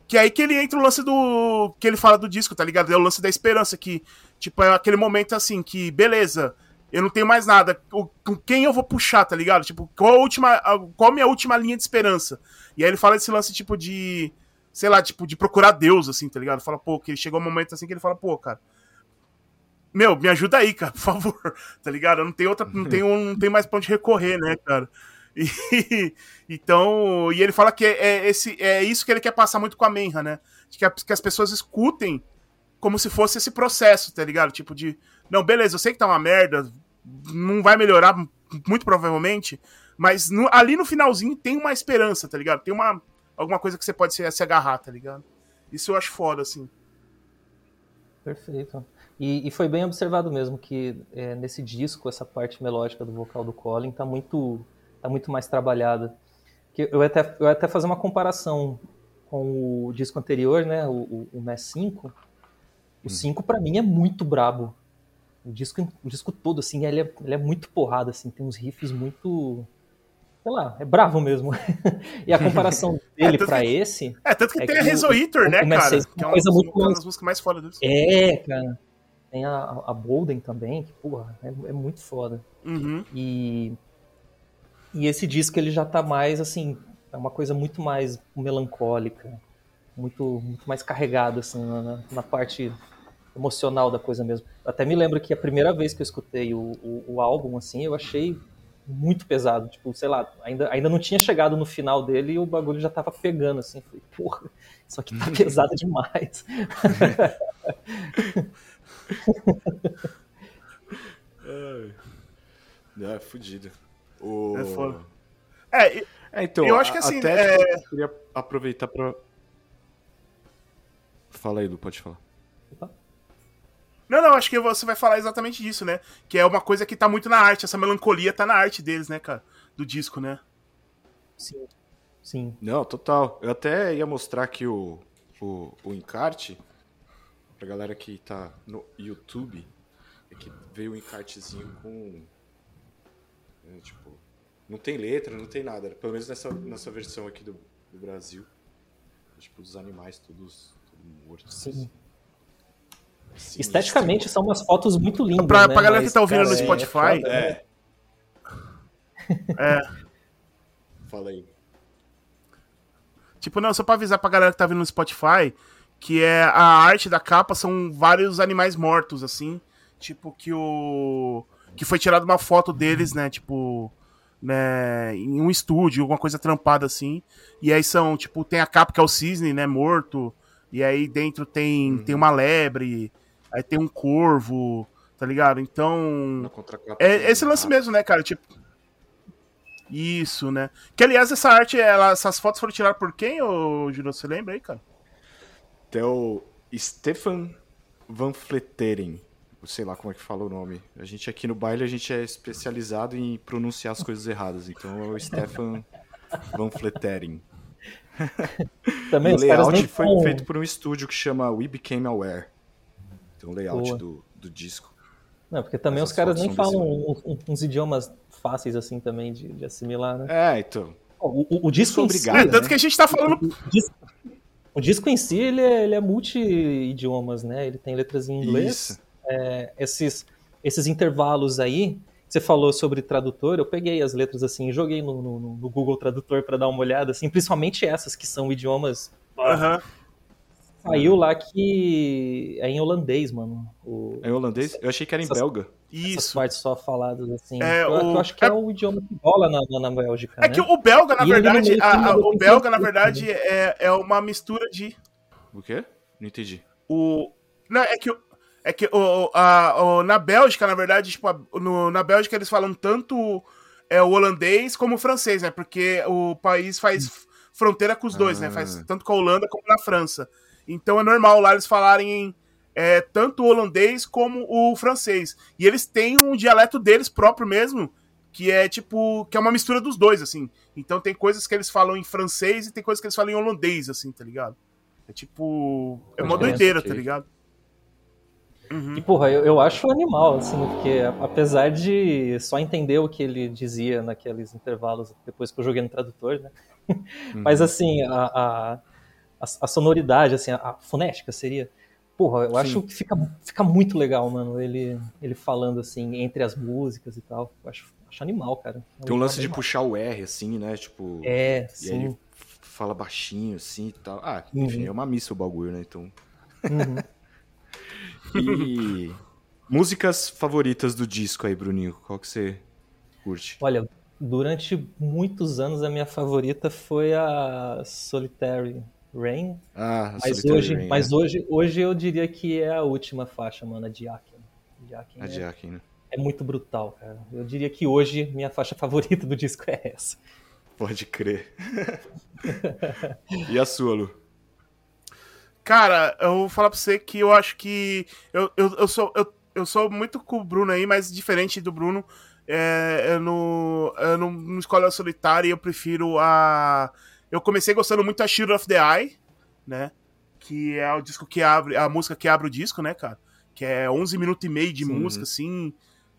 Que é aí que ele entra o lance do. Que ele fala do disco, tá ligado? É o lance da esperança, que, tipo, é aquele momento assim, que, beleza, eu não tenho mais nada. Com quem eu vou puxar, tá ligado? Tipo, qual a última. Qual a minha última linha de esperança? E aí ele fala esse lance, tipo, de. Sei lá, tipo, de procurar Deus, assim, tá ligado? Fala, pô, que chegou um momento assim que ele fala, pô, cara. Meu, me ajuda aí, cara, [laughs] por favor. Tá ligado? Eu não tenho outra. Não [laughs] tenho, não tenho mais pra onde recorrer, né, cara? E, [laughs] então. E ele fala que é, é, esse, é isso que ele quer passar muito com a Menra, né? Que, a, que as pessoas escutem como se fosse esse processo, tá ligado? Tipo de não, beleza, eu sei que tá uma merda, não vai melhorar, muito provavelmente, mas no, ali no finalzinho tem uma esperança, tá ligado? Tem uma alguma coisa que você pode se, se agarrar, tá ligado? Isso eu acho foda, assim. Perfeito. E, e foi bem observado mesmo que é, nesse disco, essa parte melódica do vocal do Colin tá muito, tá muito mais trabalhada. Que eu, até, eu até fazer uma comparação com o disco anterior, né, o, o, o MES 5. O 5 para mim é muito brabo. O disco, o disco todo, assim, ele é, ele é muito porrada, assim, tem uns riffs muito sei lá, é bravo mesmo. [laughs] e a comparação [laughs] dele é, pra que, esse. É, tanto que é tem que a Resoitor, né, cara? Que é uma coisa muito uma das músicas mais foda deles. É, cara. Tem a, a Bolden também, que, porra, é, é muito foda. Uhum. E. E esse disco ele já tá mais assim, é uma coisa muito mais melancólica, muito, muito mais carregada assim, na, na parte emocional da coisa mesmo. Até me lembro que a primeira vez que eu escutei o, o, o álbum, assim, eu achei muito pesado. Tipo, sei lá, ainda, ainda não tinha chegado no final dele e o bagulho já tava pegando, assim. Falei, porra, isso aqui tá [laughs] pesado demais. [laughs] é, é fudido. O... É foda. É, é, então, eu acho que assim. Até é... eu queria aproveitar pra. Fala aí, Lu, pode falar. Não, não, acho que você vai falar exatamente disso, né? Que é uma coisa que tá muito na arte, essa melancolia tá na arte deles, né, cara? Do disco, né? Sim. Sim. Não, total. Eu até ia mostrar aqui o, o, o encarte pra galera que tá no YouTube. É que veio um encartezinho com. É, tipo. Não tem letra, não tem nada. Pelo menos nessa, nessa versão aqui do, do Brasil. Tipo, os animais todos, todos mortos. Sim. Assim. Esteticamente são umas fotos muito lindas. Pra, né? pra galera Mas, que tá ouvindo cara, no Spotify. É. É. é. [laughs] Fala aí. Tipo, não, só pra avisar pra galera que tá vindo no Spotify que é a arte da capa são vários animais mortos, assim. Tipo, que o. Que foi tirado uma foto deles, né? Tipo. Né, em um estúdio, alguma coisa trampada assim. E aí são, tipo, tem a capa que é o cisne, né? Morto. E aí dentro tem, uhum. tem uma lebre. Aí tem um corvo, tá ligado? Então. É esse lance mesmo, né, cara? Tipo. Isso, né? Que aliás, essa arte, ela, essas fotos foram tiradas por quem, ô Júlio? Você lembra aí, cara? Até o Stefan Van Fleteren. Sei lá como é que fala o nome. A gente aqui no baile a gente é especializado em pronunciar as coisas erradas. Então é o Stefan Van Fleteren. [laughs] Também o layout foi feito por um estúdio que chama We Became Aware. Tem um layout do, do disco. Não, porque também Essas os caras nem falam uns, uns, idiomas fáceis assim também de, de assimilar, né? É, então. O, o, o disco obrigado, si, é, tanto né? que a gente tá falando. O, disco, o disco em si ele é, ele é multi-idiomas, né? Ele tem letras em inglês. É, esses, esses intervalos aí, você falou sobre tradutor, eu peguei as letras assim, joguei no, no, no Google Tradutor para dar uma olhada, assim, principalmente essas que são idiomas. Uhum. Saiu lá que é em holandês, mano. O... É em holandês? Eu achei que era em essas, belga. Isso. Essas partes só faladas, assim. É, eu, o... eu, acho que é... é... o idioma que rola na, na, na Bélgica. É né? que o belga, na e verdade, a, a, o belga, na verdade, é, é uma mistura de. O quê? Não entendi. O. Não, é que é que o, a, o, na Bélgica, na verdade, tipo, no, na Bélgica eles falam tanto é, o holandês como o francês, né? Porque o país faz fronteira com os dois, ah. né? Faz ah. tanto com a Holanda como na França. Então é normal lá eles falarem é, tanto o holandês como o francês. E eles têm um dialeto deles próprio mesmo, que é tipo, que é uma mistura dos dois, assim. Então tem coisas que eles falam em francês e tem coisas que eles falam em holandês, assim, tá ligado? É tipo, é uma doideira, tá ligado? Uhum. E, porra, eu, eu acho animal, assim, porque apesar de só entender o que ele dizia naqueles intervalos depois que eu joguei no tradutor, né? [laughs] Uhum. Mas, assim, a, a, a, sonoridade, assim, a, a fonética seria. Porra, eu Sim. acho que fica, fica muito legal, mano, ele, ele falando, assim, entre as músicas e tal. Eu acho, acho animal, cara. É Tem um lance de puxar o R, assim, né? Tipo. É, e sim. ele fala baixinho, assim e tal. Ah, enfim, uhum. é uma missa o bagulho, né? Então. Uhum. [laughs] E músicas favoritas do disco aí, Bruninho? Qual que você curte? Olha, durante muitos anos a minha favorita foi a Solitary Rain. Ah, a mas Solitary hoje, Rain, mas é. hoje, hoje eu diria que é a última faixa, mano, a Diakin. Diakin a Diakin, é, né? É muito brutal, cara. Eu diria que hoje minha faixa [laughs] favorita do disco é essa. Pode crer. [laughs] e a sua, Lu? Cara, eu vou falar pra você que eu acho que. Eu, eu, eu, sou, eu, eu sou muito com o Bruno aí, mas diferente do Bruno. É, eu, não, eu não, não escolho a solitária eu prefiro a. Eu comecei gostando muito da Shield of the Eye, né? Que é o disco que abre. A música que abre o disco, né, cara? Que é 11 minutos e meio de Sim. música, assim.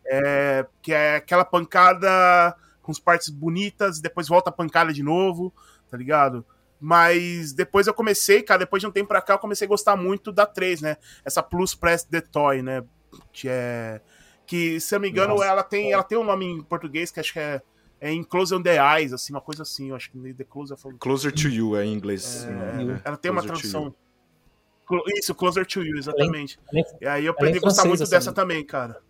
É, que é aquela pancada com as partes bonitas, depois volta a pancada de novo, tá ligado? Mas depois eu comecei, cara, depois de um tempo pra cá, eu comecei a gostar muito da 3, né? Essa Plus Press The Toy, né? Que é. Que, se eu não me engano, ela tem, ela tem um nome em português que acho que é, é in Close on the Eyes, assim, uma coisa assim. Eu acho que The Closer Closer to You é em inglês. É, é, ela tem uma tradução. Isso, Closer to You, exatamente. e aí eu aprendi a gostar muito assim. dessa também, cara.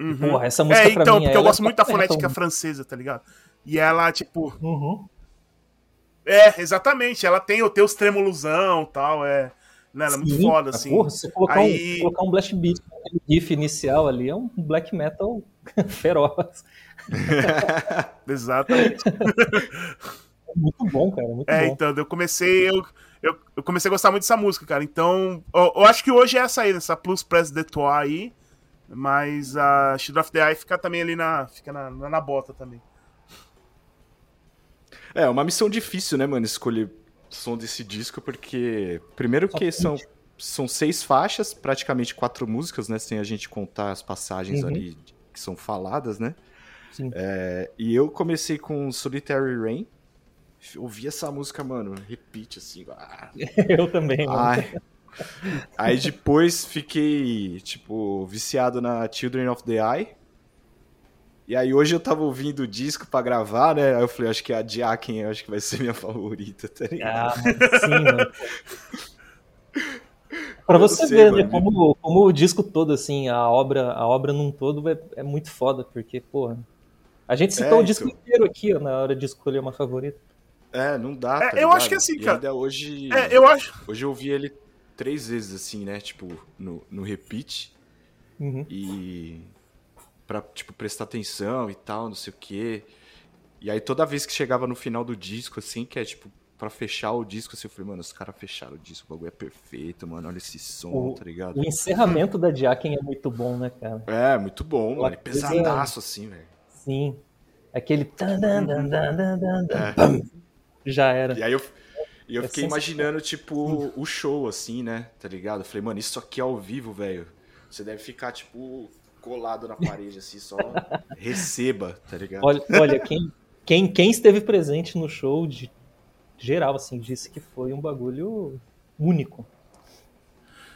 Uhum. Porra, essa música é, então, mim, porque eu gosto é muito da [laughs] fonética francesa, tá ligado? E ela, tipo. Uhum. É, exatamente. Ela tem, tem os tremolosão e tal, é. Né, ela é muito foda, assim. Porra, se colocar, Aí... um, colocar um blast beat no riff inicial ali, é um black metal [laughs] feroz. [laughs] Exatamente. É [laughs] muito bom, cara. Muito é, bom. então, eu comecei. Eu, eu, eu, comecei a gostar muito dessa música, cara. Então, eu, eu acho que hoje é essa aí, essa Plus Press de Trois aí. Mas a Shield of the Eye fica também ali na. Fica na, na bota também. É, uma missão difícil, né, mano, escolher som desse disco, porque. Primeiro que são, são seis faixas, praticamente quatro músicas, né? Sem a gente contar as passagens uhum. ali que são faladas, né? Sim. É, e eu comecei com Solitary Rain. Ouvi essa música, mano, repeat assim. Ah. [laughs] eu também, mano. Ai. Aí depois fiquei, tipo, viciado na Children of the Eye. E aí hoje eu tava ouvindo o disco pra gravar, né? Aí eu falei, acho que a Jacken acho que vai ser minha [laughs] favorita, tá ligado? Ah, [laughs] sim, mano. Pra você sei, ver, né, como, como o disco todo, assim, a obra, a obra num todo é, é muito foda, porque, porra, a gente citou é, o disco então... inteiro aqui, ó, na hora de escolher uma favorita. É, não dá, tá é, Eu acho que assim, cara... ainda hoje... É, eu acho... Hoje eu ouvi ele três vezes, assim, né, tipo, no, no repeat, uhum. e pra, tipo, prestar atenção e tal, não sei o quê. E aí toda vez que chegava no final do disco, assim, que é tipo, pra fechar o disco, assim, eu falei, mano, os caras fecharam o disco, o bagulho é perfeito, mano, olha esse som, o, tá ligado? O encerramento da Jacken é muito bom, né, cara? É, muito bom, mano, pesadaço, assim, velho. Sim. Aquele... É. Já era. E aí eu, e eu é fiquei imaginando, tipo, o show, assim, né, tá ligado? Eu falei, mano, isso aqui é ao vivo, velho. Você deve ficar, tipo, colado na parede, assim, só receba, tá ligado? Olha, olha quem, quem, quem esteve presente no show de geral, assim, disse que foi um bagulho único.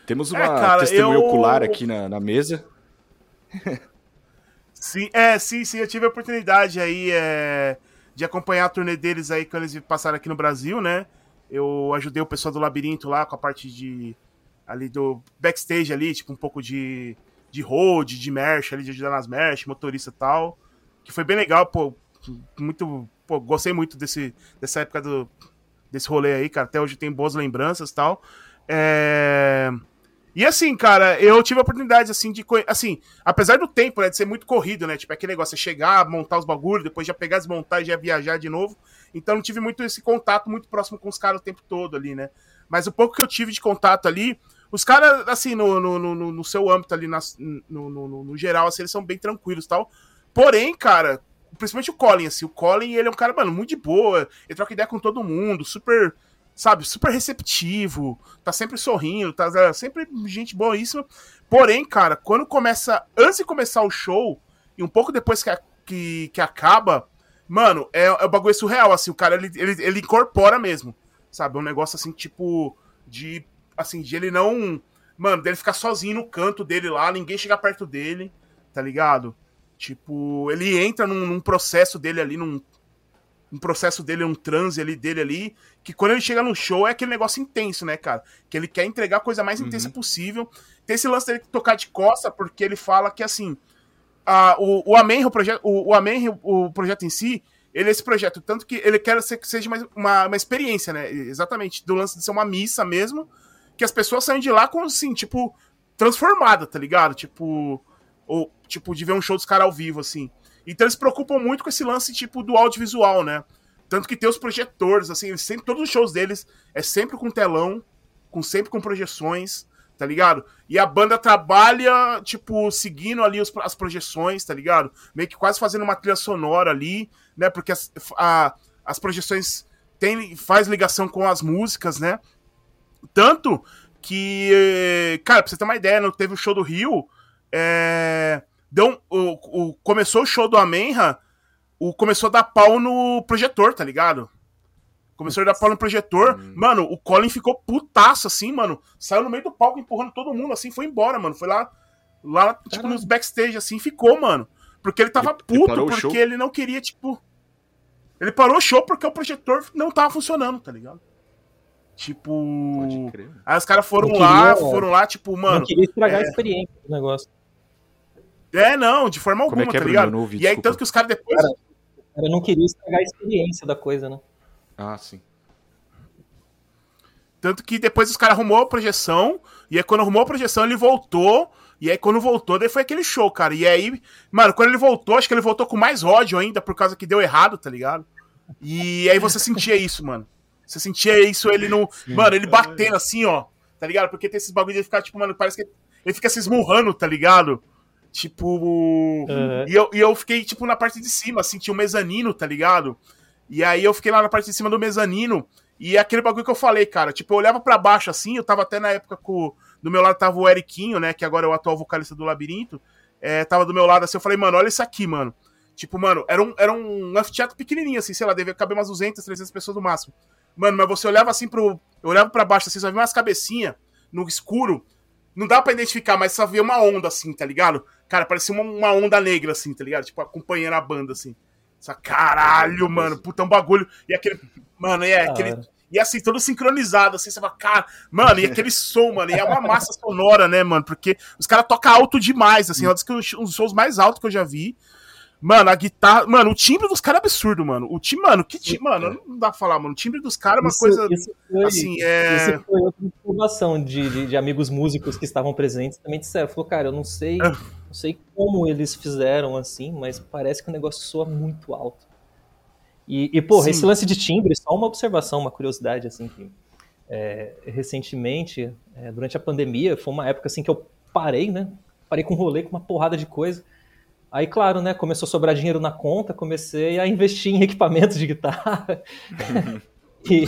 Temos uma é, cara, testemunha eu... ocular aqui na, na mesa. sim, é, sim, sim, eu tive a oportunidade aí é, de acompanhar a turnê deles aí quando eles passaram aqui no Brasil, né? Eu ajudei o pessoal do Labirinto lá com a parte de ali do backstage ali, tipo um pouco de de road, de merch, ali, de ajudar nas merch, motorista e tal. Que foi bem legal, pô. Muito. Pô, gostei muito desse, dessa época do, desse rolê aí, cara. Até hoje tem boas lembranças e tal. É... E assim, cara, eu tive a oportunidade, assim, de. Assim, apesar do tempo, né, de ser muito corrido, né? Tipo, aquele negócio, é chegar, montar os bagulhos, depois já pegar, desmontar e já viajar de novo. Então não tive muito esse contato muito próximo com os caras o tempo todo ali, né? Mas o pouco que eu tive de contato ali, os caras, assim, no, no, no, no, seu âmbito ali, nas, no, no, no, geral, assim, eles são bem tranquilos tal. Porém, cara, principalmente o Colin, assim, o Colin, ele é um cara, mano, muito de boa, ele troca ideia com todo mundo, super, sabe, super receptivo, tá sempre sorrindo, tá é, sempre gente boíssima. Porém, cara, quando começa, antes de começar o show, e um pouco depois que, que, que acaba, mano, é, é um bagulho surreal, assim, o cara, ele, ele, ele incorpora mesmo, sabe, é um negócio, assim, tipo, de assim, de ele não. Mano, dele ficar sozinho no canto dele lá, ninguém chegar perto dele, tá ligado? Tipo, ele entra num, num processo dele ali, num, um processo dele, um transe ali dele ali, que quando ele chega no show é aquele negócio intenso, né, cara? Que ele quer entregar a coisa mais uhum. intensa possível. Tem esse lance dele tocar de costa, porque ele fala que assim. A, o, o Amen, o projeto, o, o Amen, o projeto em si, ele é esse projeto, tanto que ele quer ser, que seja mais uma, uma experiência, né? Exatamente, do lance de ser uma missa mesmo, que as pessoas saem de lá com, assim, tipo, transformada, tá ligado? Tipo, ou, tipo, de ver um show dos caras ao vivo, assim. Então eles se preocupam muito com esse lance, tipo, do audiovisual, né? Tanto que tem os projetores, assim, sempre, todos os shows deles é sempre com telão, com sempre com projeções, tá ligado? E a banda trabalha, tipo, seguindo ali os, as projeções, tá ligado? Meio que quase fazendo uma trilha sonora ali, né? Porque as, a, as projeções tem, faz ligação com as músicas, né? Tanto que, cara, pra você ter uma ideia, não teve o show do Rio, é, deu o, o, começou o show do Amenha, o começou a dar pau no projetor, tá ligado? Começou a dar pau no projetor. Hum. Mano, o Colin ficou putaço, assim, mano. Saiu no meio do palco empurrando todo mundo, assim, foi embora, mano. Foi lá, lá tipo, nos backstage, assim, ficou, mano. Porque ele tava ele, puto, ele porque ele não queria, tipo. Ele parou o show porque o projetor não tava funcionando, tá ligado? Tipo. Aí os caras foram queria, lá, foram lá, tipo, mano. Não queria estragar é... a experiência do negócio. É, não, de forma alguma, é é, tá ligado? Ouvi, e aí, tanto que os caras depois. Cara, o cara não queria estragar a experiência da coisa, né? Ah, sim. Tanto que depois os caras arrumou a projeção, e aí quando arrumou a projeção ele voltou, e aí quando voltou, daí foi aquele show, cara. E aí, mano, quando ele voltou, acho que ele voltou com mais ódio ainda, por causa que deu errado, tá ligado? E aí você sentia isso, mano. Você sentia isso, ele no. Sim. Mano, ele batendo assim, ó. Tá ligado? Porque tem esses bagulho de ficar, tipo, mano, parece que ele fica se esmurrando, tá ligado? Tipo. Uhum. E, eu, e eu fiquei, tipo, na parte de cima, assim, tinha um mezanino, tá ligado? E aí eu fiquei lá na parte de cima do mezanino. E aquele bagulho que eu falei, cara, tipo, eu olhava para baixo assim, eu tava até na época com. Do meu lado tava o Eriquinho, né? Que agora é o atual vocalista do Labirinto. É, tava do meu lado assim, eu falei, mano, olha isso aqui, mano. Tipo, mano, era um, era um anfiteatro pequenininho, assim, sei lá, devia caber umas 200, 300 pessoas no máximo. Mano, mas você olhava assim pro. Eu olhava para baixo assim, só via umas cabecinhas no escuro. Não dá para identificar, mas só via uma onda assim, tá ligado? Cara, parecia uma, uma onda negra, assim, tá ligado? Tipo, acompanhando a banda, assim. Só, caralho, mano, puta, um bagulho. E aquele. Mano, é aquele. E assim, todo sincronizado, assim, você fala, cara, mano, e aquele som, mano, e é uma massa sonora, né, mano? Porque os caras tocam alto demais, assim, é um dos shows mais altos que eu já vi. Mano, a guitarra. Mano, o timbre dos caras é absurdo, mano. O timbre, mano, que timbre. Mano, não dá pra falar, mano. O timbre dos caras é uma isso, coisa. Isso foi, assim, é... Isso foi outra informação de, de, de, amigos músicos que estavam presentes também disseram. Falou, cara, eu não sei. Ah. Não sei como eles fizeram assim, mas parece que o negócio soa muito alto. E, e porra, Sim. esse lance de timbre, só uma observação, uma curiosidade, assim, que é, recentemente, é, durante a pandemia, foi uma época assim que eu parei, né? Parei com um rolê com uma porrada de coisa. Aí, claro, né, começou a sobrar dinheiro na conta, comecei a investir em equipamentos de guitarra. [laughs] e,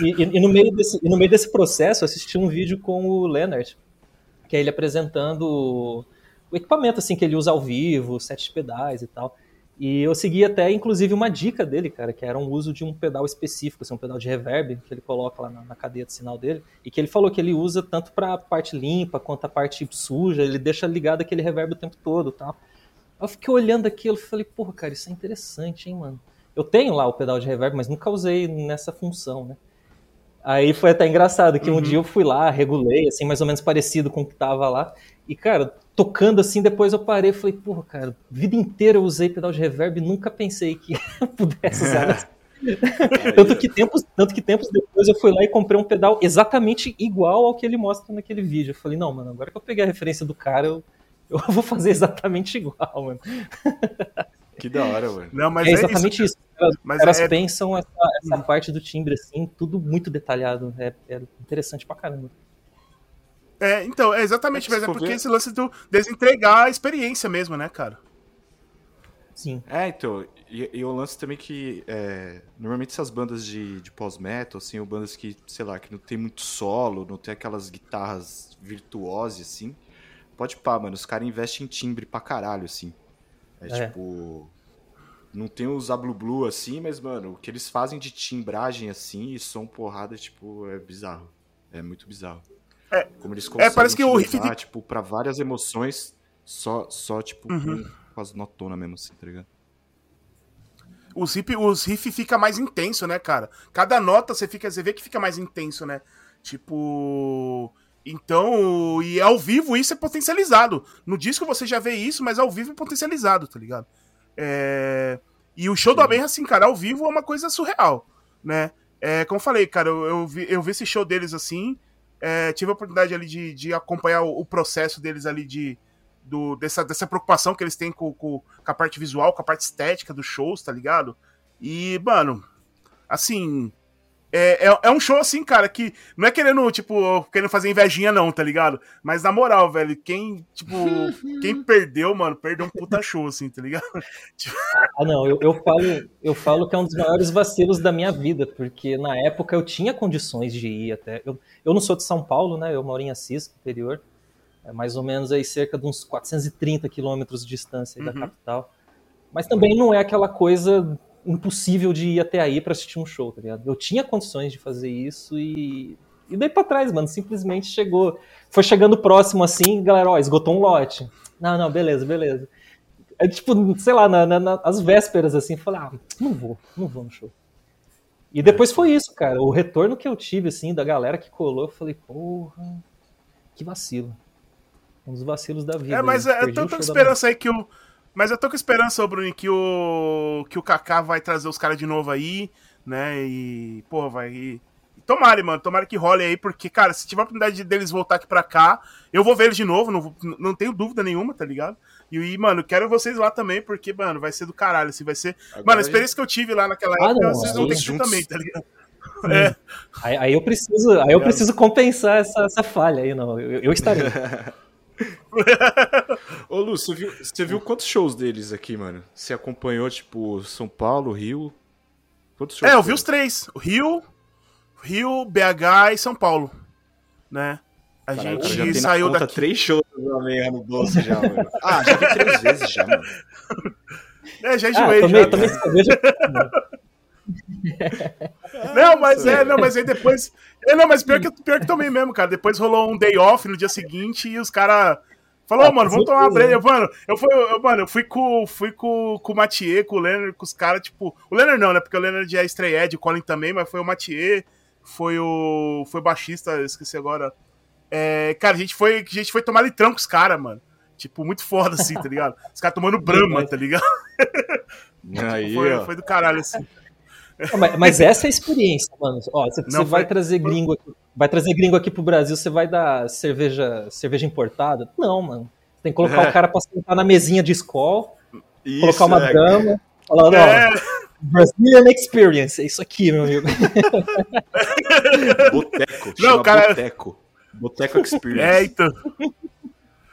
e, e, no meio desse, no meio desse processo, assisti um vídeo com o Leonard, que é ele apresentando o equipamento assim que ele usa ao vivo, sete pedais e tal. E eu segui até, inclusive, uma dica dele, cara, que era um uso de um pedal específico, assim, um pedal de reverb, que ele coloca lá na, na cadeia de sinal dele, e que ele falou que ele usa tanto para a parte limpa quanto a parte suja, ele deixa ligado aquele reverb o tempo todo tal. Eu fiquei olhando aquilo e falei, porra, cara, isso é interessante, hein, mano. Eu tenho lá o pedal de reverb, mas nunca usei nessa função, né? Aí foi até engraçado que uhum. um dia eu fui lá, regulei, assim, mais ou menos parecido com o que tava lá. E, cara, tocando assim, depois eu parei e falei, porra, cara, vida inteira eu usei pedal de reverb e nunca pensei que [laughs] pudesse usar. [laughs] tanto, que tempos, tanto que tempos depois eu fui lá e comprei um pedal exatamente igual ao que ele mostra naquele vídeo. Eu falei, não, mano, agora que eu peguei a referência do cara, eu, eu [laughs] vou fazer exatamente igual, mano. Que da hora, mano. Não, mas é, é exatamente isso. isso. Os caras é... pensam essa, essa, parte do timbre, assim, tudo muito detalhado. É, é interessante pra caramba. É, então, é exatamente, mas é porque ver... esse lance do desentregar a experiência mesmo, né, cara? Sim. É, então, e, e o lance também que é, normalmente essas bandas de, de pós-metal, assim, ou bandas que, sei lá, que não tem muito solo, não tem aquelas guitarras virtuosas, assim, pode pá, mano, os caras investem em timbre pra caralho, assim. É, é. tipo. Não tem os blue assim, mas, mano, o que eles fazem de timbragem assim e som porrada, tipo, é bizarro. É muito bizarro. É, Como eles conseguem é, parece que o riff de... tipo, pra várias emoções, só, só tipo, uhum. com, com as notonas mesmo, assim, tá ligado? Os riff, os riff fica mais intenso, né, cara? Cada nota você, fica, você vê que fica mais intenso, né? Tipo. Então, e ao vivo isso é potencializado. No disco você já vê isso, mas ao vivo é potencializado, tá ligado? É... E o show Sim. do assim, cara, ao vivo é uma coisa surreal, né? É, como eu falei, cara, eu, eu, vi, eu vi esse show deles assim, é, tive a oportunidade ali de, de acompanhar o, o, processo deles ali de do, dessa, dessa preocupação que eles têm com, com, com, a parte visual, com a parte estética dos shows, tá ligado? E, mano, assim, é, é, é, um show assim, cara, que não é querendo, tipo, querendo fazer invejinha, não, tá ligado? Mas na moral, velho, quem, tipo, [laughs] quem perdeu, mano, perdeu um puta show, assim, tá ligado? [laughs] Ah, não, eu, eu, falo, eu falo que é um dos maiores vacilos da minha vida, porque na época eu tinha condições de ir até. Eu, eu não sou de São Paulo, né? Eu moro em Assis, interior. É mais ou menos aí cerca de uns 430 quilômetros de distância uhum. da capital. Mas também não é aquela coisa impossível de ir até aí para assistir um show, tá ligado? Eu tinha condições de fazer isso e. E daí pra trás, mano, simplesmente chegou. Foi chegando próximo assim, galera, ó, esgotou um lote. Não, não, beleza, beleza. É tipo, sei lá, na, na, nas vésperas assim, falei, ah, não vou, não vou no show. E depois foi isso, cara. O retorno que eu tive, assim, da galera que colou, eu falei, porra, que vacilo. Um dos vacilos da vida. É, mas é, eu tô com esperança aí que o. Mas eu tô com esperança, Bruno, que o, que o Kaká vai trazer os caras de novo aí, né? E, porra, vai. E, tomara, mano, tomara que role aí, porque, cara, se tiver a oportunidade deles voltar aqui pra cá, eu vou ver eles de novo, não, não tenho dúvida nenhuma, tá ligado? E, mano, quero vocês lá também, porque, mano, vai ser do caralho, assim, vai ser. Agora mano, a experiência que eu tive lá naquela ah, época, não, vocês vão ter que ter também, tá ligado? É. Aí, aí, eu preciso, aí eu preciso compensar essa, essa falha aí, não. Eu, eu estarei. [laughs] [laughs] Ô, Lu, você viu, você viu quantos shows deles aqui, mano? Você acompanhou, tipo, São Paulo, Rio? Quantos shows? É, eu vi os três. Rio, Rio, BH e São Paulo. Né? A Caralho, gente já saiu daqui. três shows do Meia no bolso já, mano. [laughs] Ah, já vi três vezes já, mano. É, já enjoei ah, já. Também, também [laughs] [laughs] não, mas é, não, mas aí depois. É, não, mas pior que, pior que também mesmo, cara. Depois rolou um day off no dia seguinte e os caras. Falou, ah, mano, vamos tomar uma breja. Mano, eu fui, eu, mano, eu fui com, fui com, com o Mathieu, com o Leonard, com os caras, tipo. O Leonard não, né? Porque o Leonard é estreia, o Colin também, mas foi o Mathieu, foi o. Foi o baixista, esqueci agora. É, cara, a gente foi, a gente foi tomar litrão com os caras, mano. Tipo, muito foda, assim, tá ligado? Os caras tomando Brahma, tá ligado? Aí, tipo, foi, foi do caralho, assim. Mas, mas, essa é a experiência, mano. Ó, você, você vai foi... trazer gringo aqui, vai trazer gringo aqui pro Brasil, você vai dar cerveja, cerveja importada? Não, mano. Você tem que colocar é. o cara pra sentar na mesinha de escola, isso, colocar uma é. dama, falando, é. ó, Brazilian Experience, é isso aqui, meu amigo. [laughs] Boteco, Não, cara... Boteco. Boteco Experience. É, então.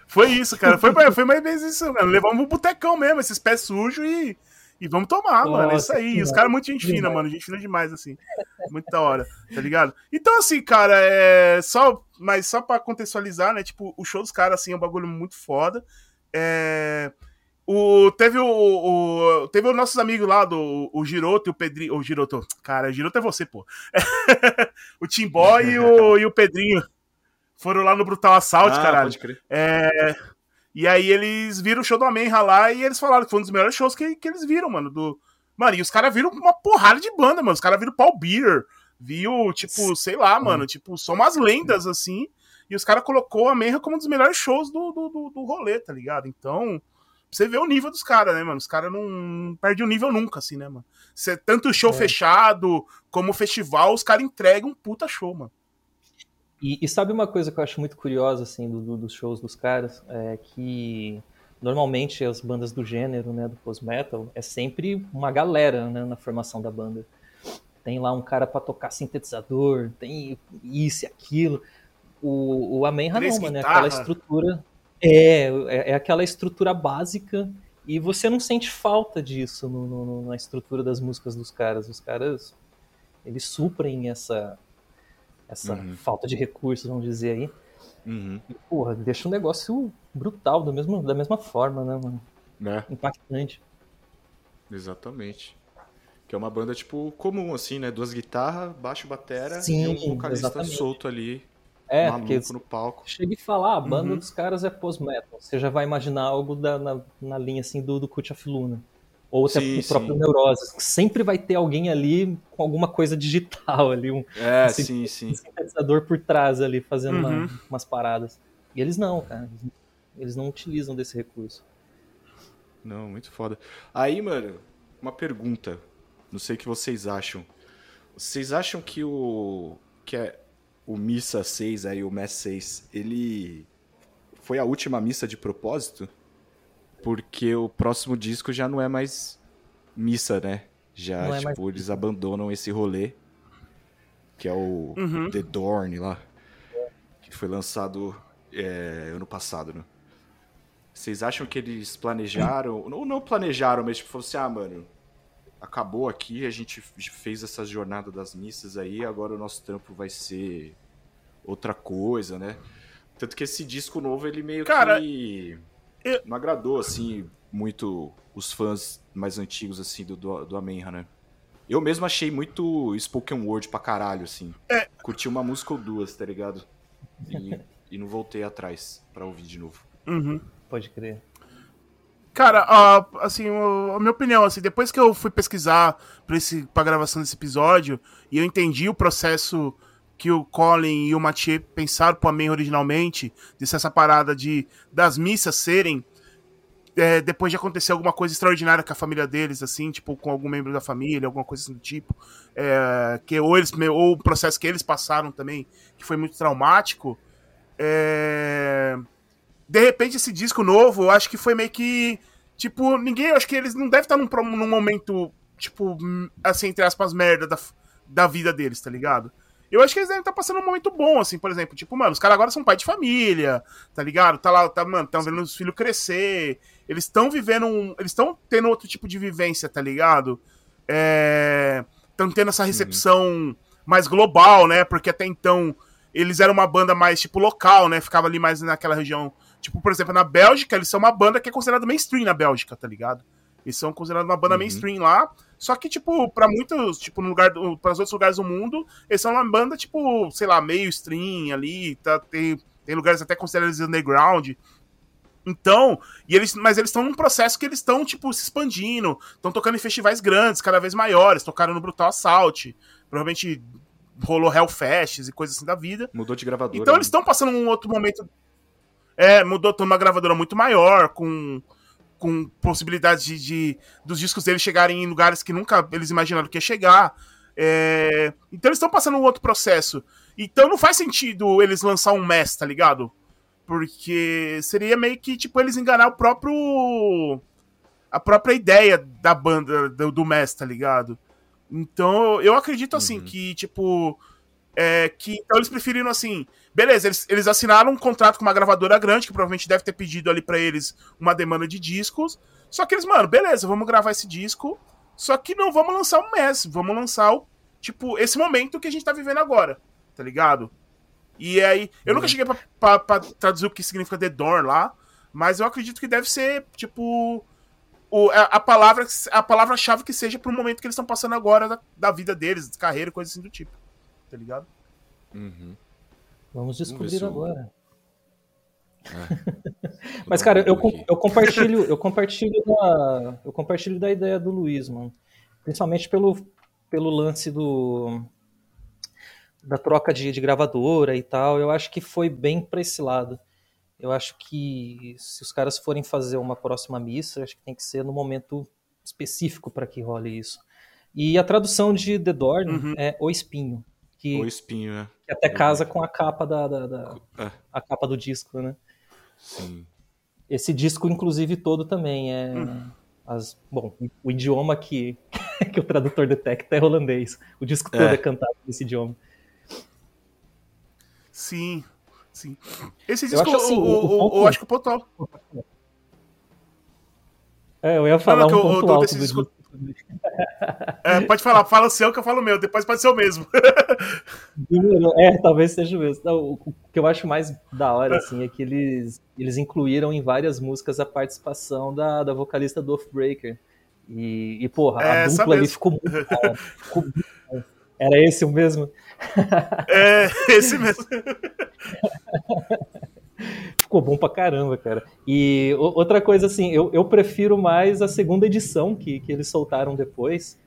Foi isso, cara. Foi, foi mais vezes isso, mano. Levamos um botecão mesmo, esses pés sujos e e vamos tomar, Nossa, mano. É isso aí. Os caras muito gente fina, mano. Gente fina demais, assim. Muito da hora, tá ligado? Então, assim, cara, é. Só. Mas só pra contextualizar, né? Tipo, o show dos caras, assim, é um bagulho muito foda. É. O, teve o, o, Teve os nossos amigos lá, do, o Giroto e o Pedrinho. O Giroto. Cara, o Giroto é você, pô. [laughs] o Timboy e o, e o Pedrinho. Foram lá no Brutal Assault, ah, caralho. É. E aí eles viram o show do Amenra lá e eles falaram que foi um dos melhores shows que, que eles viram, mano. Do... Mano, e os caras viram uma porrada de banda, mano. Os caras viram Paul Beer, viu, tipo, sei lá, mano, tipo, são umas lendas, assim. E os caras colocou a Menra como um dos melhores shows do, do, do, do rolê, tá ligado? Então, você vê o nível dos caras, né, mano? Os caras não perdem o nível nunca, assim, né, mano? Cê, tanto show é. fechado como festival, os caras entregam um puta show, mano. E, e, sabe uma coisa que eu acho muito curiosa, assim, do, do, dos shows dos caras? É que normalmente as bandas do gênero, né, do post-metal, é sempre uma galera, né, na formação da banda. Tem lá um cara para tocar sintetizador, tem isso e aquilo. O, o Amenra não, mano, é aquela estrutura... É, é, é, aquela estrutura básica e você não sente falta disso no, no, na estrutura das músicas dos caras. Os caras, eles suprem essa essa uhum. falta de recursos, vamos dizer aí. Uhum. E, porra, deixa um negócio brutal, do mesmo, da mesma forma, né, mano? Né? Impactante. Exatamente. Que é uma banda, tipo, comum, assim, né? Duas guitarras, baixo, batera Sim, e um vocalista exatamente. solto ali, é, maluco no palco. Chega e falar, ah, a banda uhum. dos caras é post-metal. Você já vai imaginar algo da, na, na linha, assim, do, do Cult of Luna ou até sim, o próprio sim. Neuroses. Sempre vai ter alguém ali com alguma coisa digital ali, um, é, um, sim, sintetizador por trás ali, fazendo uhum. uma, umas paradas. E eles não, cara. Eles não utilizam desse recurso. Não, muito foda. Aí, mano, uma pergunta. Não sei o que vocês acham. Vocês acham que o. que é o Missa 6 aí, o Mass 6, ele foi a última missa de propósito? Porque o próximo disco já não é mais missa, né? Já, Não é tipo, mais- eles abandonam esse rolê, que é o Uhum. The Dorn lá, que foi lançado é, ano passado, né? Vocês acham que eles planejaram, ou não planejaram, mas tipo, falaram assim, ah, mano, acabou aqui, a gente fez essa jornada das missas aí, agora o nosso trampo vai ser outra coisa, né? Tanto que esse disco novo, ele meio Cara, que não agradou, assim, muito os fãs mais antigos, assim, do, do, do Amenra, né? Eu mesmo achei muito spoken word pra caralho, assim. É. Curti uma música ou duas, tá ligado? E, e não voltei atrás pra ouvir de novo. Uhum. Pode crer. Cara, ah, assim, a minha opinião, assim, depois que eu fui pesquisar pra, esse, pra gravação desse episódio, e eu entendi o processo que o Colin e o Mathieu pensaram pro Amen originalmente, ser essa parada de das missas serem é, depois de acontecer alguma coisa extraordinária com a família deles, assim, tipo, com algum membro da família, alguma coisa assim do tipo, é, que ou eles, ou o processo que eles passaram também, que foi muito traumático, é, de repente esse disco novo, eu acho que foi meio que, tipo, ninguém, acho que eles não devem estar num, num momento, tipo, hum, assim, entre aspas, merda da, da vida deles, tá ligado? Eu acho que eles devem estar passando um momento bom, assim, por exemplo. Tipo, mano, os caras agora são pai de família, tá ligado? Tá lá, tá, mano, estão vendo os filhos crescer. Eles estão vivendo um. Eles estão tendo outro tipo de vivência, tá ligado? Estão tendo essa recepção mais global, né? Porque até então eles eram uma banda mais, tipo, local, né? Ficava ali mais naquela região. Tipo, por exemplo, na Bélgica, eles são uma banda que é considerada mainstream na Bélgica, tá ligado? Eles são considerados uma banda Uhum. mainstream lá. Só que, tipo, pra muitos, tipo, no lugar do, pras outros lugares do mundo, eles são uma banda, tipo, sei lá, meio stream ali, tá, tem, tem lugares até considerados underground. Então, e eles, mas eles estão num processo que eles estão, tipo, se expandindo, estão tocando em festivais grandes, cada vez maiores, tocaram no Brutal Assault, provavelmente rolou Hellfests e coisas assim da vida. Mudou de gravadora. Então né? eles estão passando um outro momento. É, mudou pra uma gravadora muito maior, com, com possibilidades de, de- dos discos deles chegarem em lugares que nunca eles imaginaram que ia chegar. É, então eles estão passando um outro processo. Então não faz sentido eles lançar um MES, tá ligado? Porque seria meio que, tipo, eles enganar o próprio. a própria ideia da banda, do, do MES, tá ligado? Então eu acredito assim Uhum. que, tipo. É, que então eles preferiram assim. Beleza, eles, eles assinaram um contrato com uma gravadora grande, que provavelmente deve ter pedido ali pra eles uma demanda de discos. Só que eles, mano, beleza, vamos gravar esse disco. Só que não vamos lançar um mês, vamos lançar o, tipo, esse momento que a gente tá vivendo agora, tá ligado? E aí, eu nunca cheguei pra, pra- pra traduzir o que significa The Door lá, mas eu acredito que deve ser, tipo, o, a, a palavra a palavra-chave que seja pro momento que eles estão passando agora da, da vida deles, de carreira, coisa assim do tipo, tá ligado? Uhum. Vamos descobrir eu- agora. Vou [laughs] Mas, cara, eu, aqui. eu compartilho, eu compartilho da, eu compartilho da ideia do Luiz, mano. Principalmente pelo, pelo lance do da troca de, de gravadora e tal. Eu acho que foi bem pra esse lado. Eu acho que se os caras forem fazer uma próxima missa, acho que tem que ser no momento específico para que role isso. E a tradução de The Dorn Uhum. é O Espinho, que, O espinho, né? que até casa com a capa da, da- da- É, a capa do disco, né? sim. Esse disco, inclusive, todo também é. As, bom, o idioma que, [laughs] que o tradutor detecta é holandês. O disco todo É. é, cantado nesse idioma. Sim, sim. Esse Eu disco, acho assim, o, o- o- eu acho que o ponto É, eu ia falar não, que um eu- eu tô alto desse do disco- disco. É, pode falar, fala o seu que eu falo o meu, depois pode ser o mesmo. [laughs] É, talvez seja o mesmo. Não, o que eu acho mais da hora, assim, é que eles, eles incluíram em várias músicas a participação da, da vocalista do Oathbreaker. E, e, porra, É, a dupla ali ficou muito da hora. Ficou muito. Era esse o mesmo? É, esse mesmo. [laughs] Ficou bom pra caramba, cara. E outra coisa, assim, eu, eu prefiro mais a segunda edição que, que eles soltaram depois.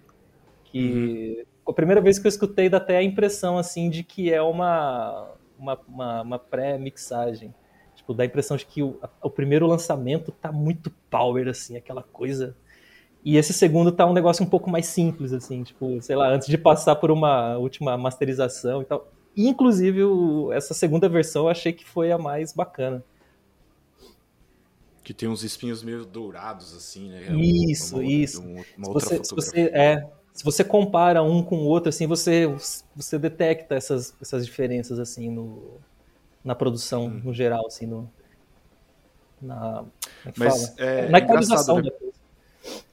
Que a primeira vez que eu escutei dá até a impressão, assim, de que é uma, uma, uma, uma pré-mixagem. Tipo, dá a impressão de que o, o primeiro lançamento tá muito power, assim, aquela coisa. E esse segundo tá um negócio um pouco mais simples, assim, tipo, sei lá, antes de passar por uma última masterização e tal. E, inclusive, o- essa segunda versão eu achei que foi a mais bacana. Que tem uns espinhos meio dourados, assim, né? Isso, uma, isso. Uma, uma se, você, se, você, é, se você compara um com o outro, assim, você, você detecta essas, essas diferenças, assim, no, na produção, hum. no geral, assim, no, na, é Mas fala? é, na é engraçado, né?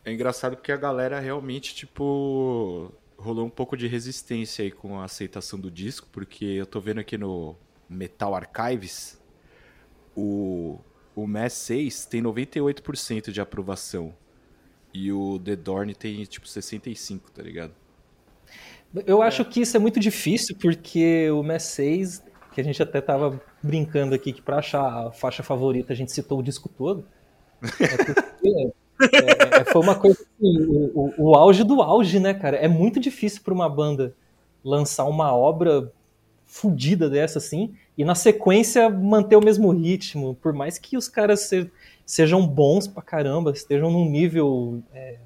É engraçado porque a galera realmente, tipo, rolou um pouco de resistência aí com a aceitação do disco, porque eu tô vendo aqui no Metal Archives, o, o Mass 6 tem 98% de aprovação. E o The Dorn tem, tipo, 65%, tá ligado? Eu acho que isso é muito difícil, porque o Mass 6, que a gente até tava brincando aqui, que pra achar a faixa favorita a gente citou o disco todo. É porque [laughs] é, é, foi uma coisa assim, o, o, o, auge do auge, né, cara? É muito difícil para uma banda lançar uma obra fodida dessa, assim, e na sequência manter o mesmo ritmo. Por mais que os caras se, sejam bons pra caramba, estejam num nível é,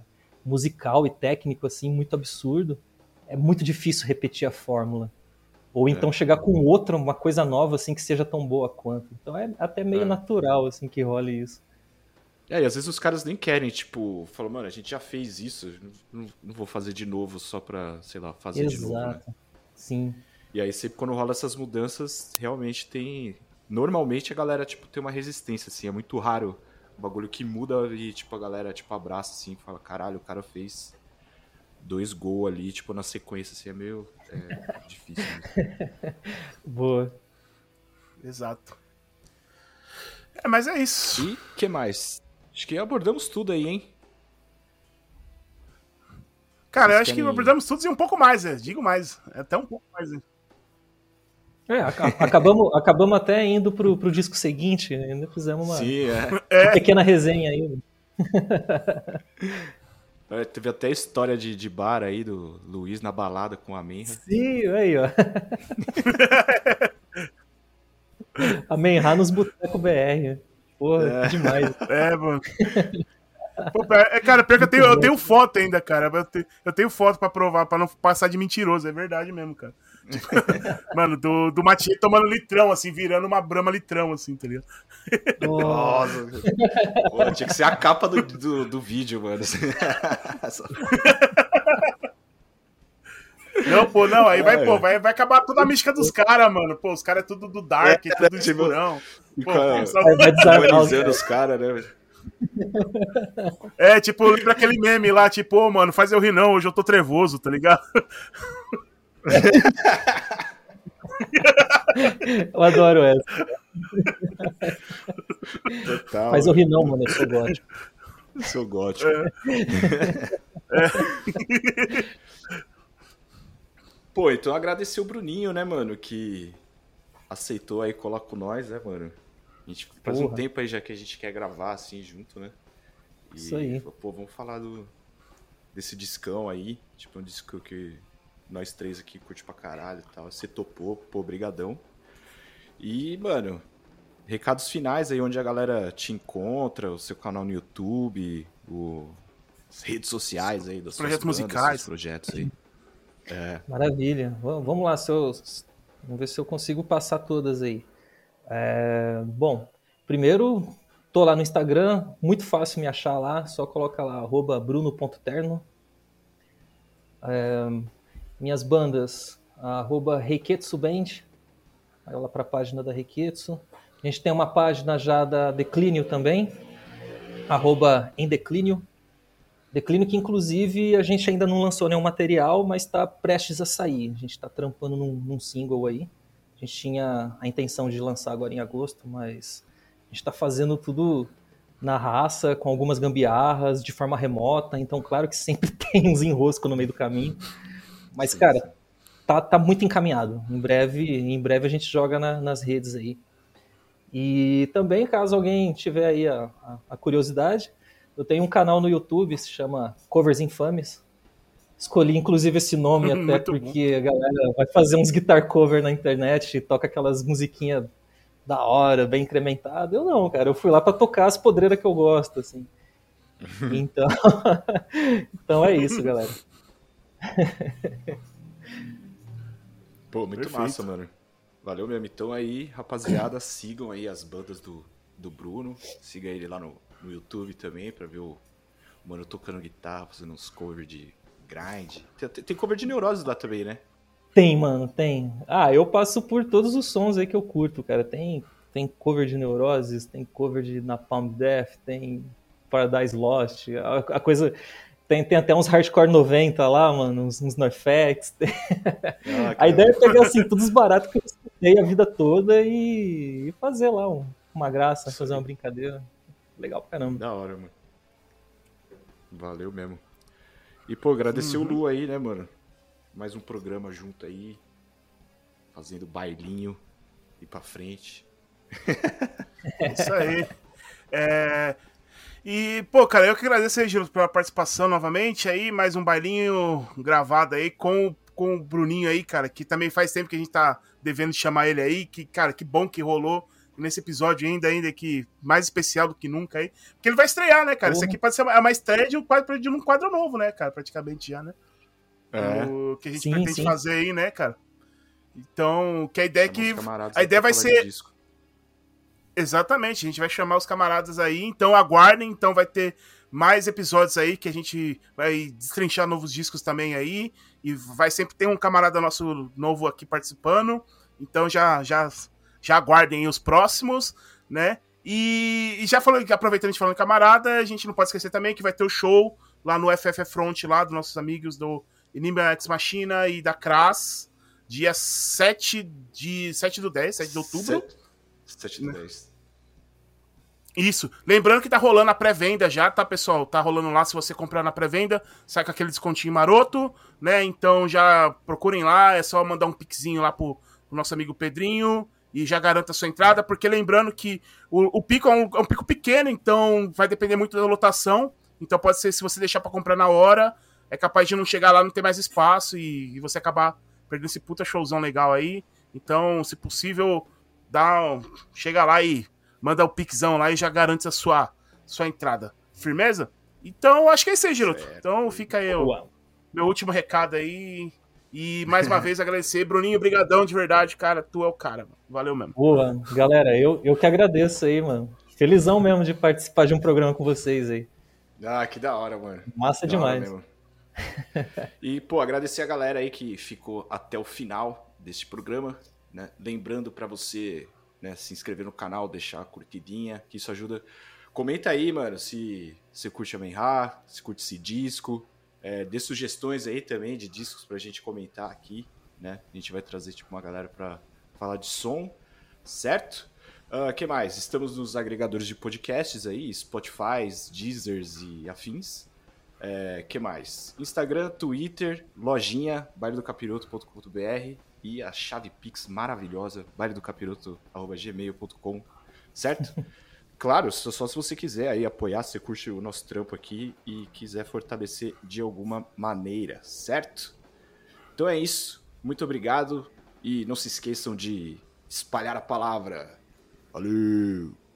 musical e técnico, assim, muito absurdo, é muito difícil repetir a fórmula. Ou então é. chegar com outra, uma coisa nova, assim, que seja tão boa quanto. Então é até meio é. natural, assim, que role isso. É, e às vezes os caras nem querem, tipo, falam, mano, a gente já fez isso, não, não vou fazer de novo só pra, sei lá, fazer Exato. de novo. Né? Sim. E aí sempre quando rola essas mudanças, realmente tem. Normalmente a galera, tipo, tem uma resistência, assim, é muito raro o bagulho que muda e, tipo, a galera, tipo, abraça assim, fala, caralho, o cara fez dois gols ali, tipo, na sequência, assim, é meio é, [laughs] difícil. Né? [laughs] Boa. Exato. É, mas é isso. E que mais? Acho que abordamos tudo aí, hein? Cara, eu acho que abordamos tudo e um pouco mais, é. digo mais. É até um pouco mais. É, acabamos, acabamos até indo pro, pro disco seguinte, ainda fizemos uma, Sim, é. uma é. pequena resenha aí. [laughs] É, teve até a história de, de bar aí do Luiz na balada com a Menra. Sim, aí, ó. [laughs] a Menra nos Boteco BR. Porra, é. demais. É, mano. Pô, é, cara, pior que eu tenho, eu tenho foto ainda, cara. Eu tenho, eu tenho foto pra provar, pra não passar de mentiroso. É verdade mesmo, cara. Tipo, [laughs] mano, do, do Matinho tomando litrão, assim, virando uma brama litrão, assim, tá ligado? Nossa. Pô, tinha que ser a capa do, do, do vídeo, mano. [laughs] Não, pô, não, aí vai, pô, vai, vai acabar toda a mística dos caras, mano. Pô, os caras é tudo do Dark, é, tudo tipo, escurão. Pô, pô, só... vai desanalisando os caras, né, É, tipo, lembra aquele meme lá, tipo, ô, oh, mano, faz eu rir não, hoje eu tô trevoso, tá ligado? [laughs] eu adoro essa. Total. Faz eu rir não, mano, eu sou gótico. Eu sou gótico. É. é. Pô, então agradecer o Bruninho, né, mano, que aceitou aí colar com nós, né, mano? A gente faz Porra. um tempo aí já que a gente quer gravar assim junto, né? E, Isso aí. Pô, vamos falar do, desse discão aí, tipo um disco que nós três aqui curte pra caralho e tal. Você topou, pô, brigadão. E, mano, recados finais aí onde a galera te encontra, o seu canal no YouTube, o, as redes sociais aí, dos projetos bandas, musicais, projetos aí. É. Maravilha. Vamos lá, se eu, vamos ver se eu consigo passar todas aí. É, bom, primeiro, tô lá no Instagram, muito fácil me achar lá, só coloca lá, bruno.terno. É, minhas bandas, arroba Reiketsu Band, vai lá para a página da Reiketsu. A gente tem uma página já da Declínio também, arroba em Declínio, Declínio que, inclusive, a gente ainda não lançou nenhum material, mas está prestes a sair. A gente está trampando num, num, single aí. A gente tinha a intenção de lançar agora em agosto, mas a gente está fazendo tudo na raça, com algumas gambiarras, de forma remota. Então, claro que sempre [laughs] tem uns enroscos no meio do caminho. Mas, cara, tá, tá muito encaminhado. Em breve, em breve a gente joga na, nas redes aí. E também, caso alguém tiver aí a, a, a curiosidade, eu tenho um canal no YouTube, se chama Covers Infames. Escolhi inclusive esse nome [laughs] até porque bom. a galera vai fazer uns guitar cover na internet e toca aquelas musiquinhas da hora, bem incrementada. Eu não, cara, eu fui lá para tocar as podreiras que eu gosto, assim. [laughs] Então, [laughs] então é isso, galera. [laughs] Pô, muito Perfeito. massa, mano. Valeu mesmo. Então aí, rapaziada, [clears throat] sigam aí as bandas do do Bruno. Siga ele lá no, no YouTube também pra ver o mano tocando guitarra, fazendo uns covers de grind. Tem, tem cover de Neuroses lá também, né? Tem, mano, tem. Ah, eu passo por todos os sons aí que eu curto, cara. Tem, tem cover de Neuroses, tem cover de Napalm Death, tem Paradise Lost. A, a coisa. Tem, tem até uns hardcore 90 lá, mano, uns, uns NoFX. [laughs] Ah, a ideia é pegar assim, todos os baratos que eu estudei a vida toda e, e fazer lá um, uma graça, fazer uma brincadeira. Legal pra caramba. Da hora, mano. Valeu mesmo. E, pô, agradecer uhum. o Lu aí, né, mano? Mais um programa junto aí. Fazendo bailinho. E pra frente. [laughs] Isso aí. É, e, pô, cara, eu que agradeço aí, Giro, pela participação novamente aí, mais um bailinho gravado aí com, com o Bruninho aí, cara, que também faz tempo que a gente tá devendo chamar ele aí, que, cara, que bom que rolou nesse episódio ainda, ainda que mais especial do que nunca aí, porque ele vai estrear, né, cara, uhum. isso aqui pode ser uma estreia de um quadro, de um quadro novo, né, cara, praticamente já, né, é. o que a gente sim, pretende sim. fazer aí, né, cara. Então, que a ideia é que a ideia vai ser disco. Exatamente, a gente vai chamar os camaradas aí, então aguardem, então vai ter mais episódios aí que a gente vai destrinchar novos discos também aí e vai sempre ter um camarada nosso novo aqui participando. Então já já já aguardem os próximos, né? E, e já falando, aproveitando de falando camarada, a gente não pode esquecer também que vai ter o show lá no FF Front lá dos nossos amigos do Enigma X Machina e da Cras, dia 7 de 7 do 10, 7 de outubro. 7 do 10. Isso. Lembrando que tá rolando a pré-venda já, tá, pessoal? Tá rolando lá. Se você comprar na pré-venda, sai com aquele descontinho maroto, né? Então já procurem lá. É só mandar um pixinho lá pro, pro nosso amigo Pedrinho e já garanta a sua entrada. Porque lembrando que o, o pico é um, é um, pico pequeno, então vai depender muito da lotação. Então pode ser, se você deixar para comprar na hora, é capaz de não chegar lá, não ter mais espaço e, e você acabar perdendo esse puta showzão legal aí. Então, se possível, dá um, chega lá e manda o pixão lá e já garante a sua, sua entrada. Firmeza? Então, acho que é isso aí, Giroto. Então, fica aí o meu último recado aí. E mais uma [laughs] vez agradecer. Bruninho, brigadão de verdade, cara. Tu é o cara, mano. Valeu mesmo. Boa, galera, eu, eu que agradeço aí, mano. Felizão mesmo de participar de um programa com vocês aí. Ah, que da hora, mano. Massa da demais. e, pô, agradecer a galera aí que ficou até o final desse programa. Né? Lembrando para você né, se inscrever no canal, deixar a curtidinha, que isso ajuda. Comenta aí, mano, se você curte a Menra, se curte esse disco. É, dê sugestões aí também de discos pra gente comentar aqui, né? A gente vai trazer tipo uma galera pra falar de som, certo? Uh, que mais? Estamos nos agregadores de podcasts aí, Spotify, Deezers e afins. É, que mais? Instagram, Twitter, lojinha, bailedocapiroto.com.br e a chave Pix maravilhosa, bailedocapiroto.gmail.com, certo? [laughs] claro, só, só, se você quiser aí apoiar, se você curte o nosso trampo aqui e quiser fortalecer de alguma maneira, certo? Então é isso. Muito obrigado e não se esqueçam de espalhar a palavra. Valeu!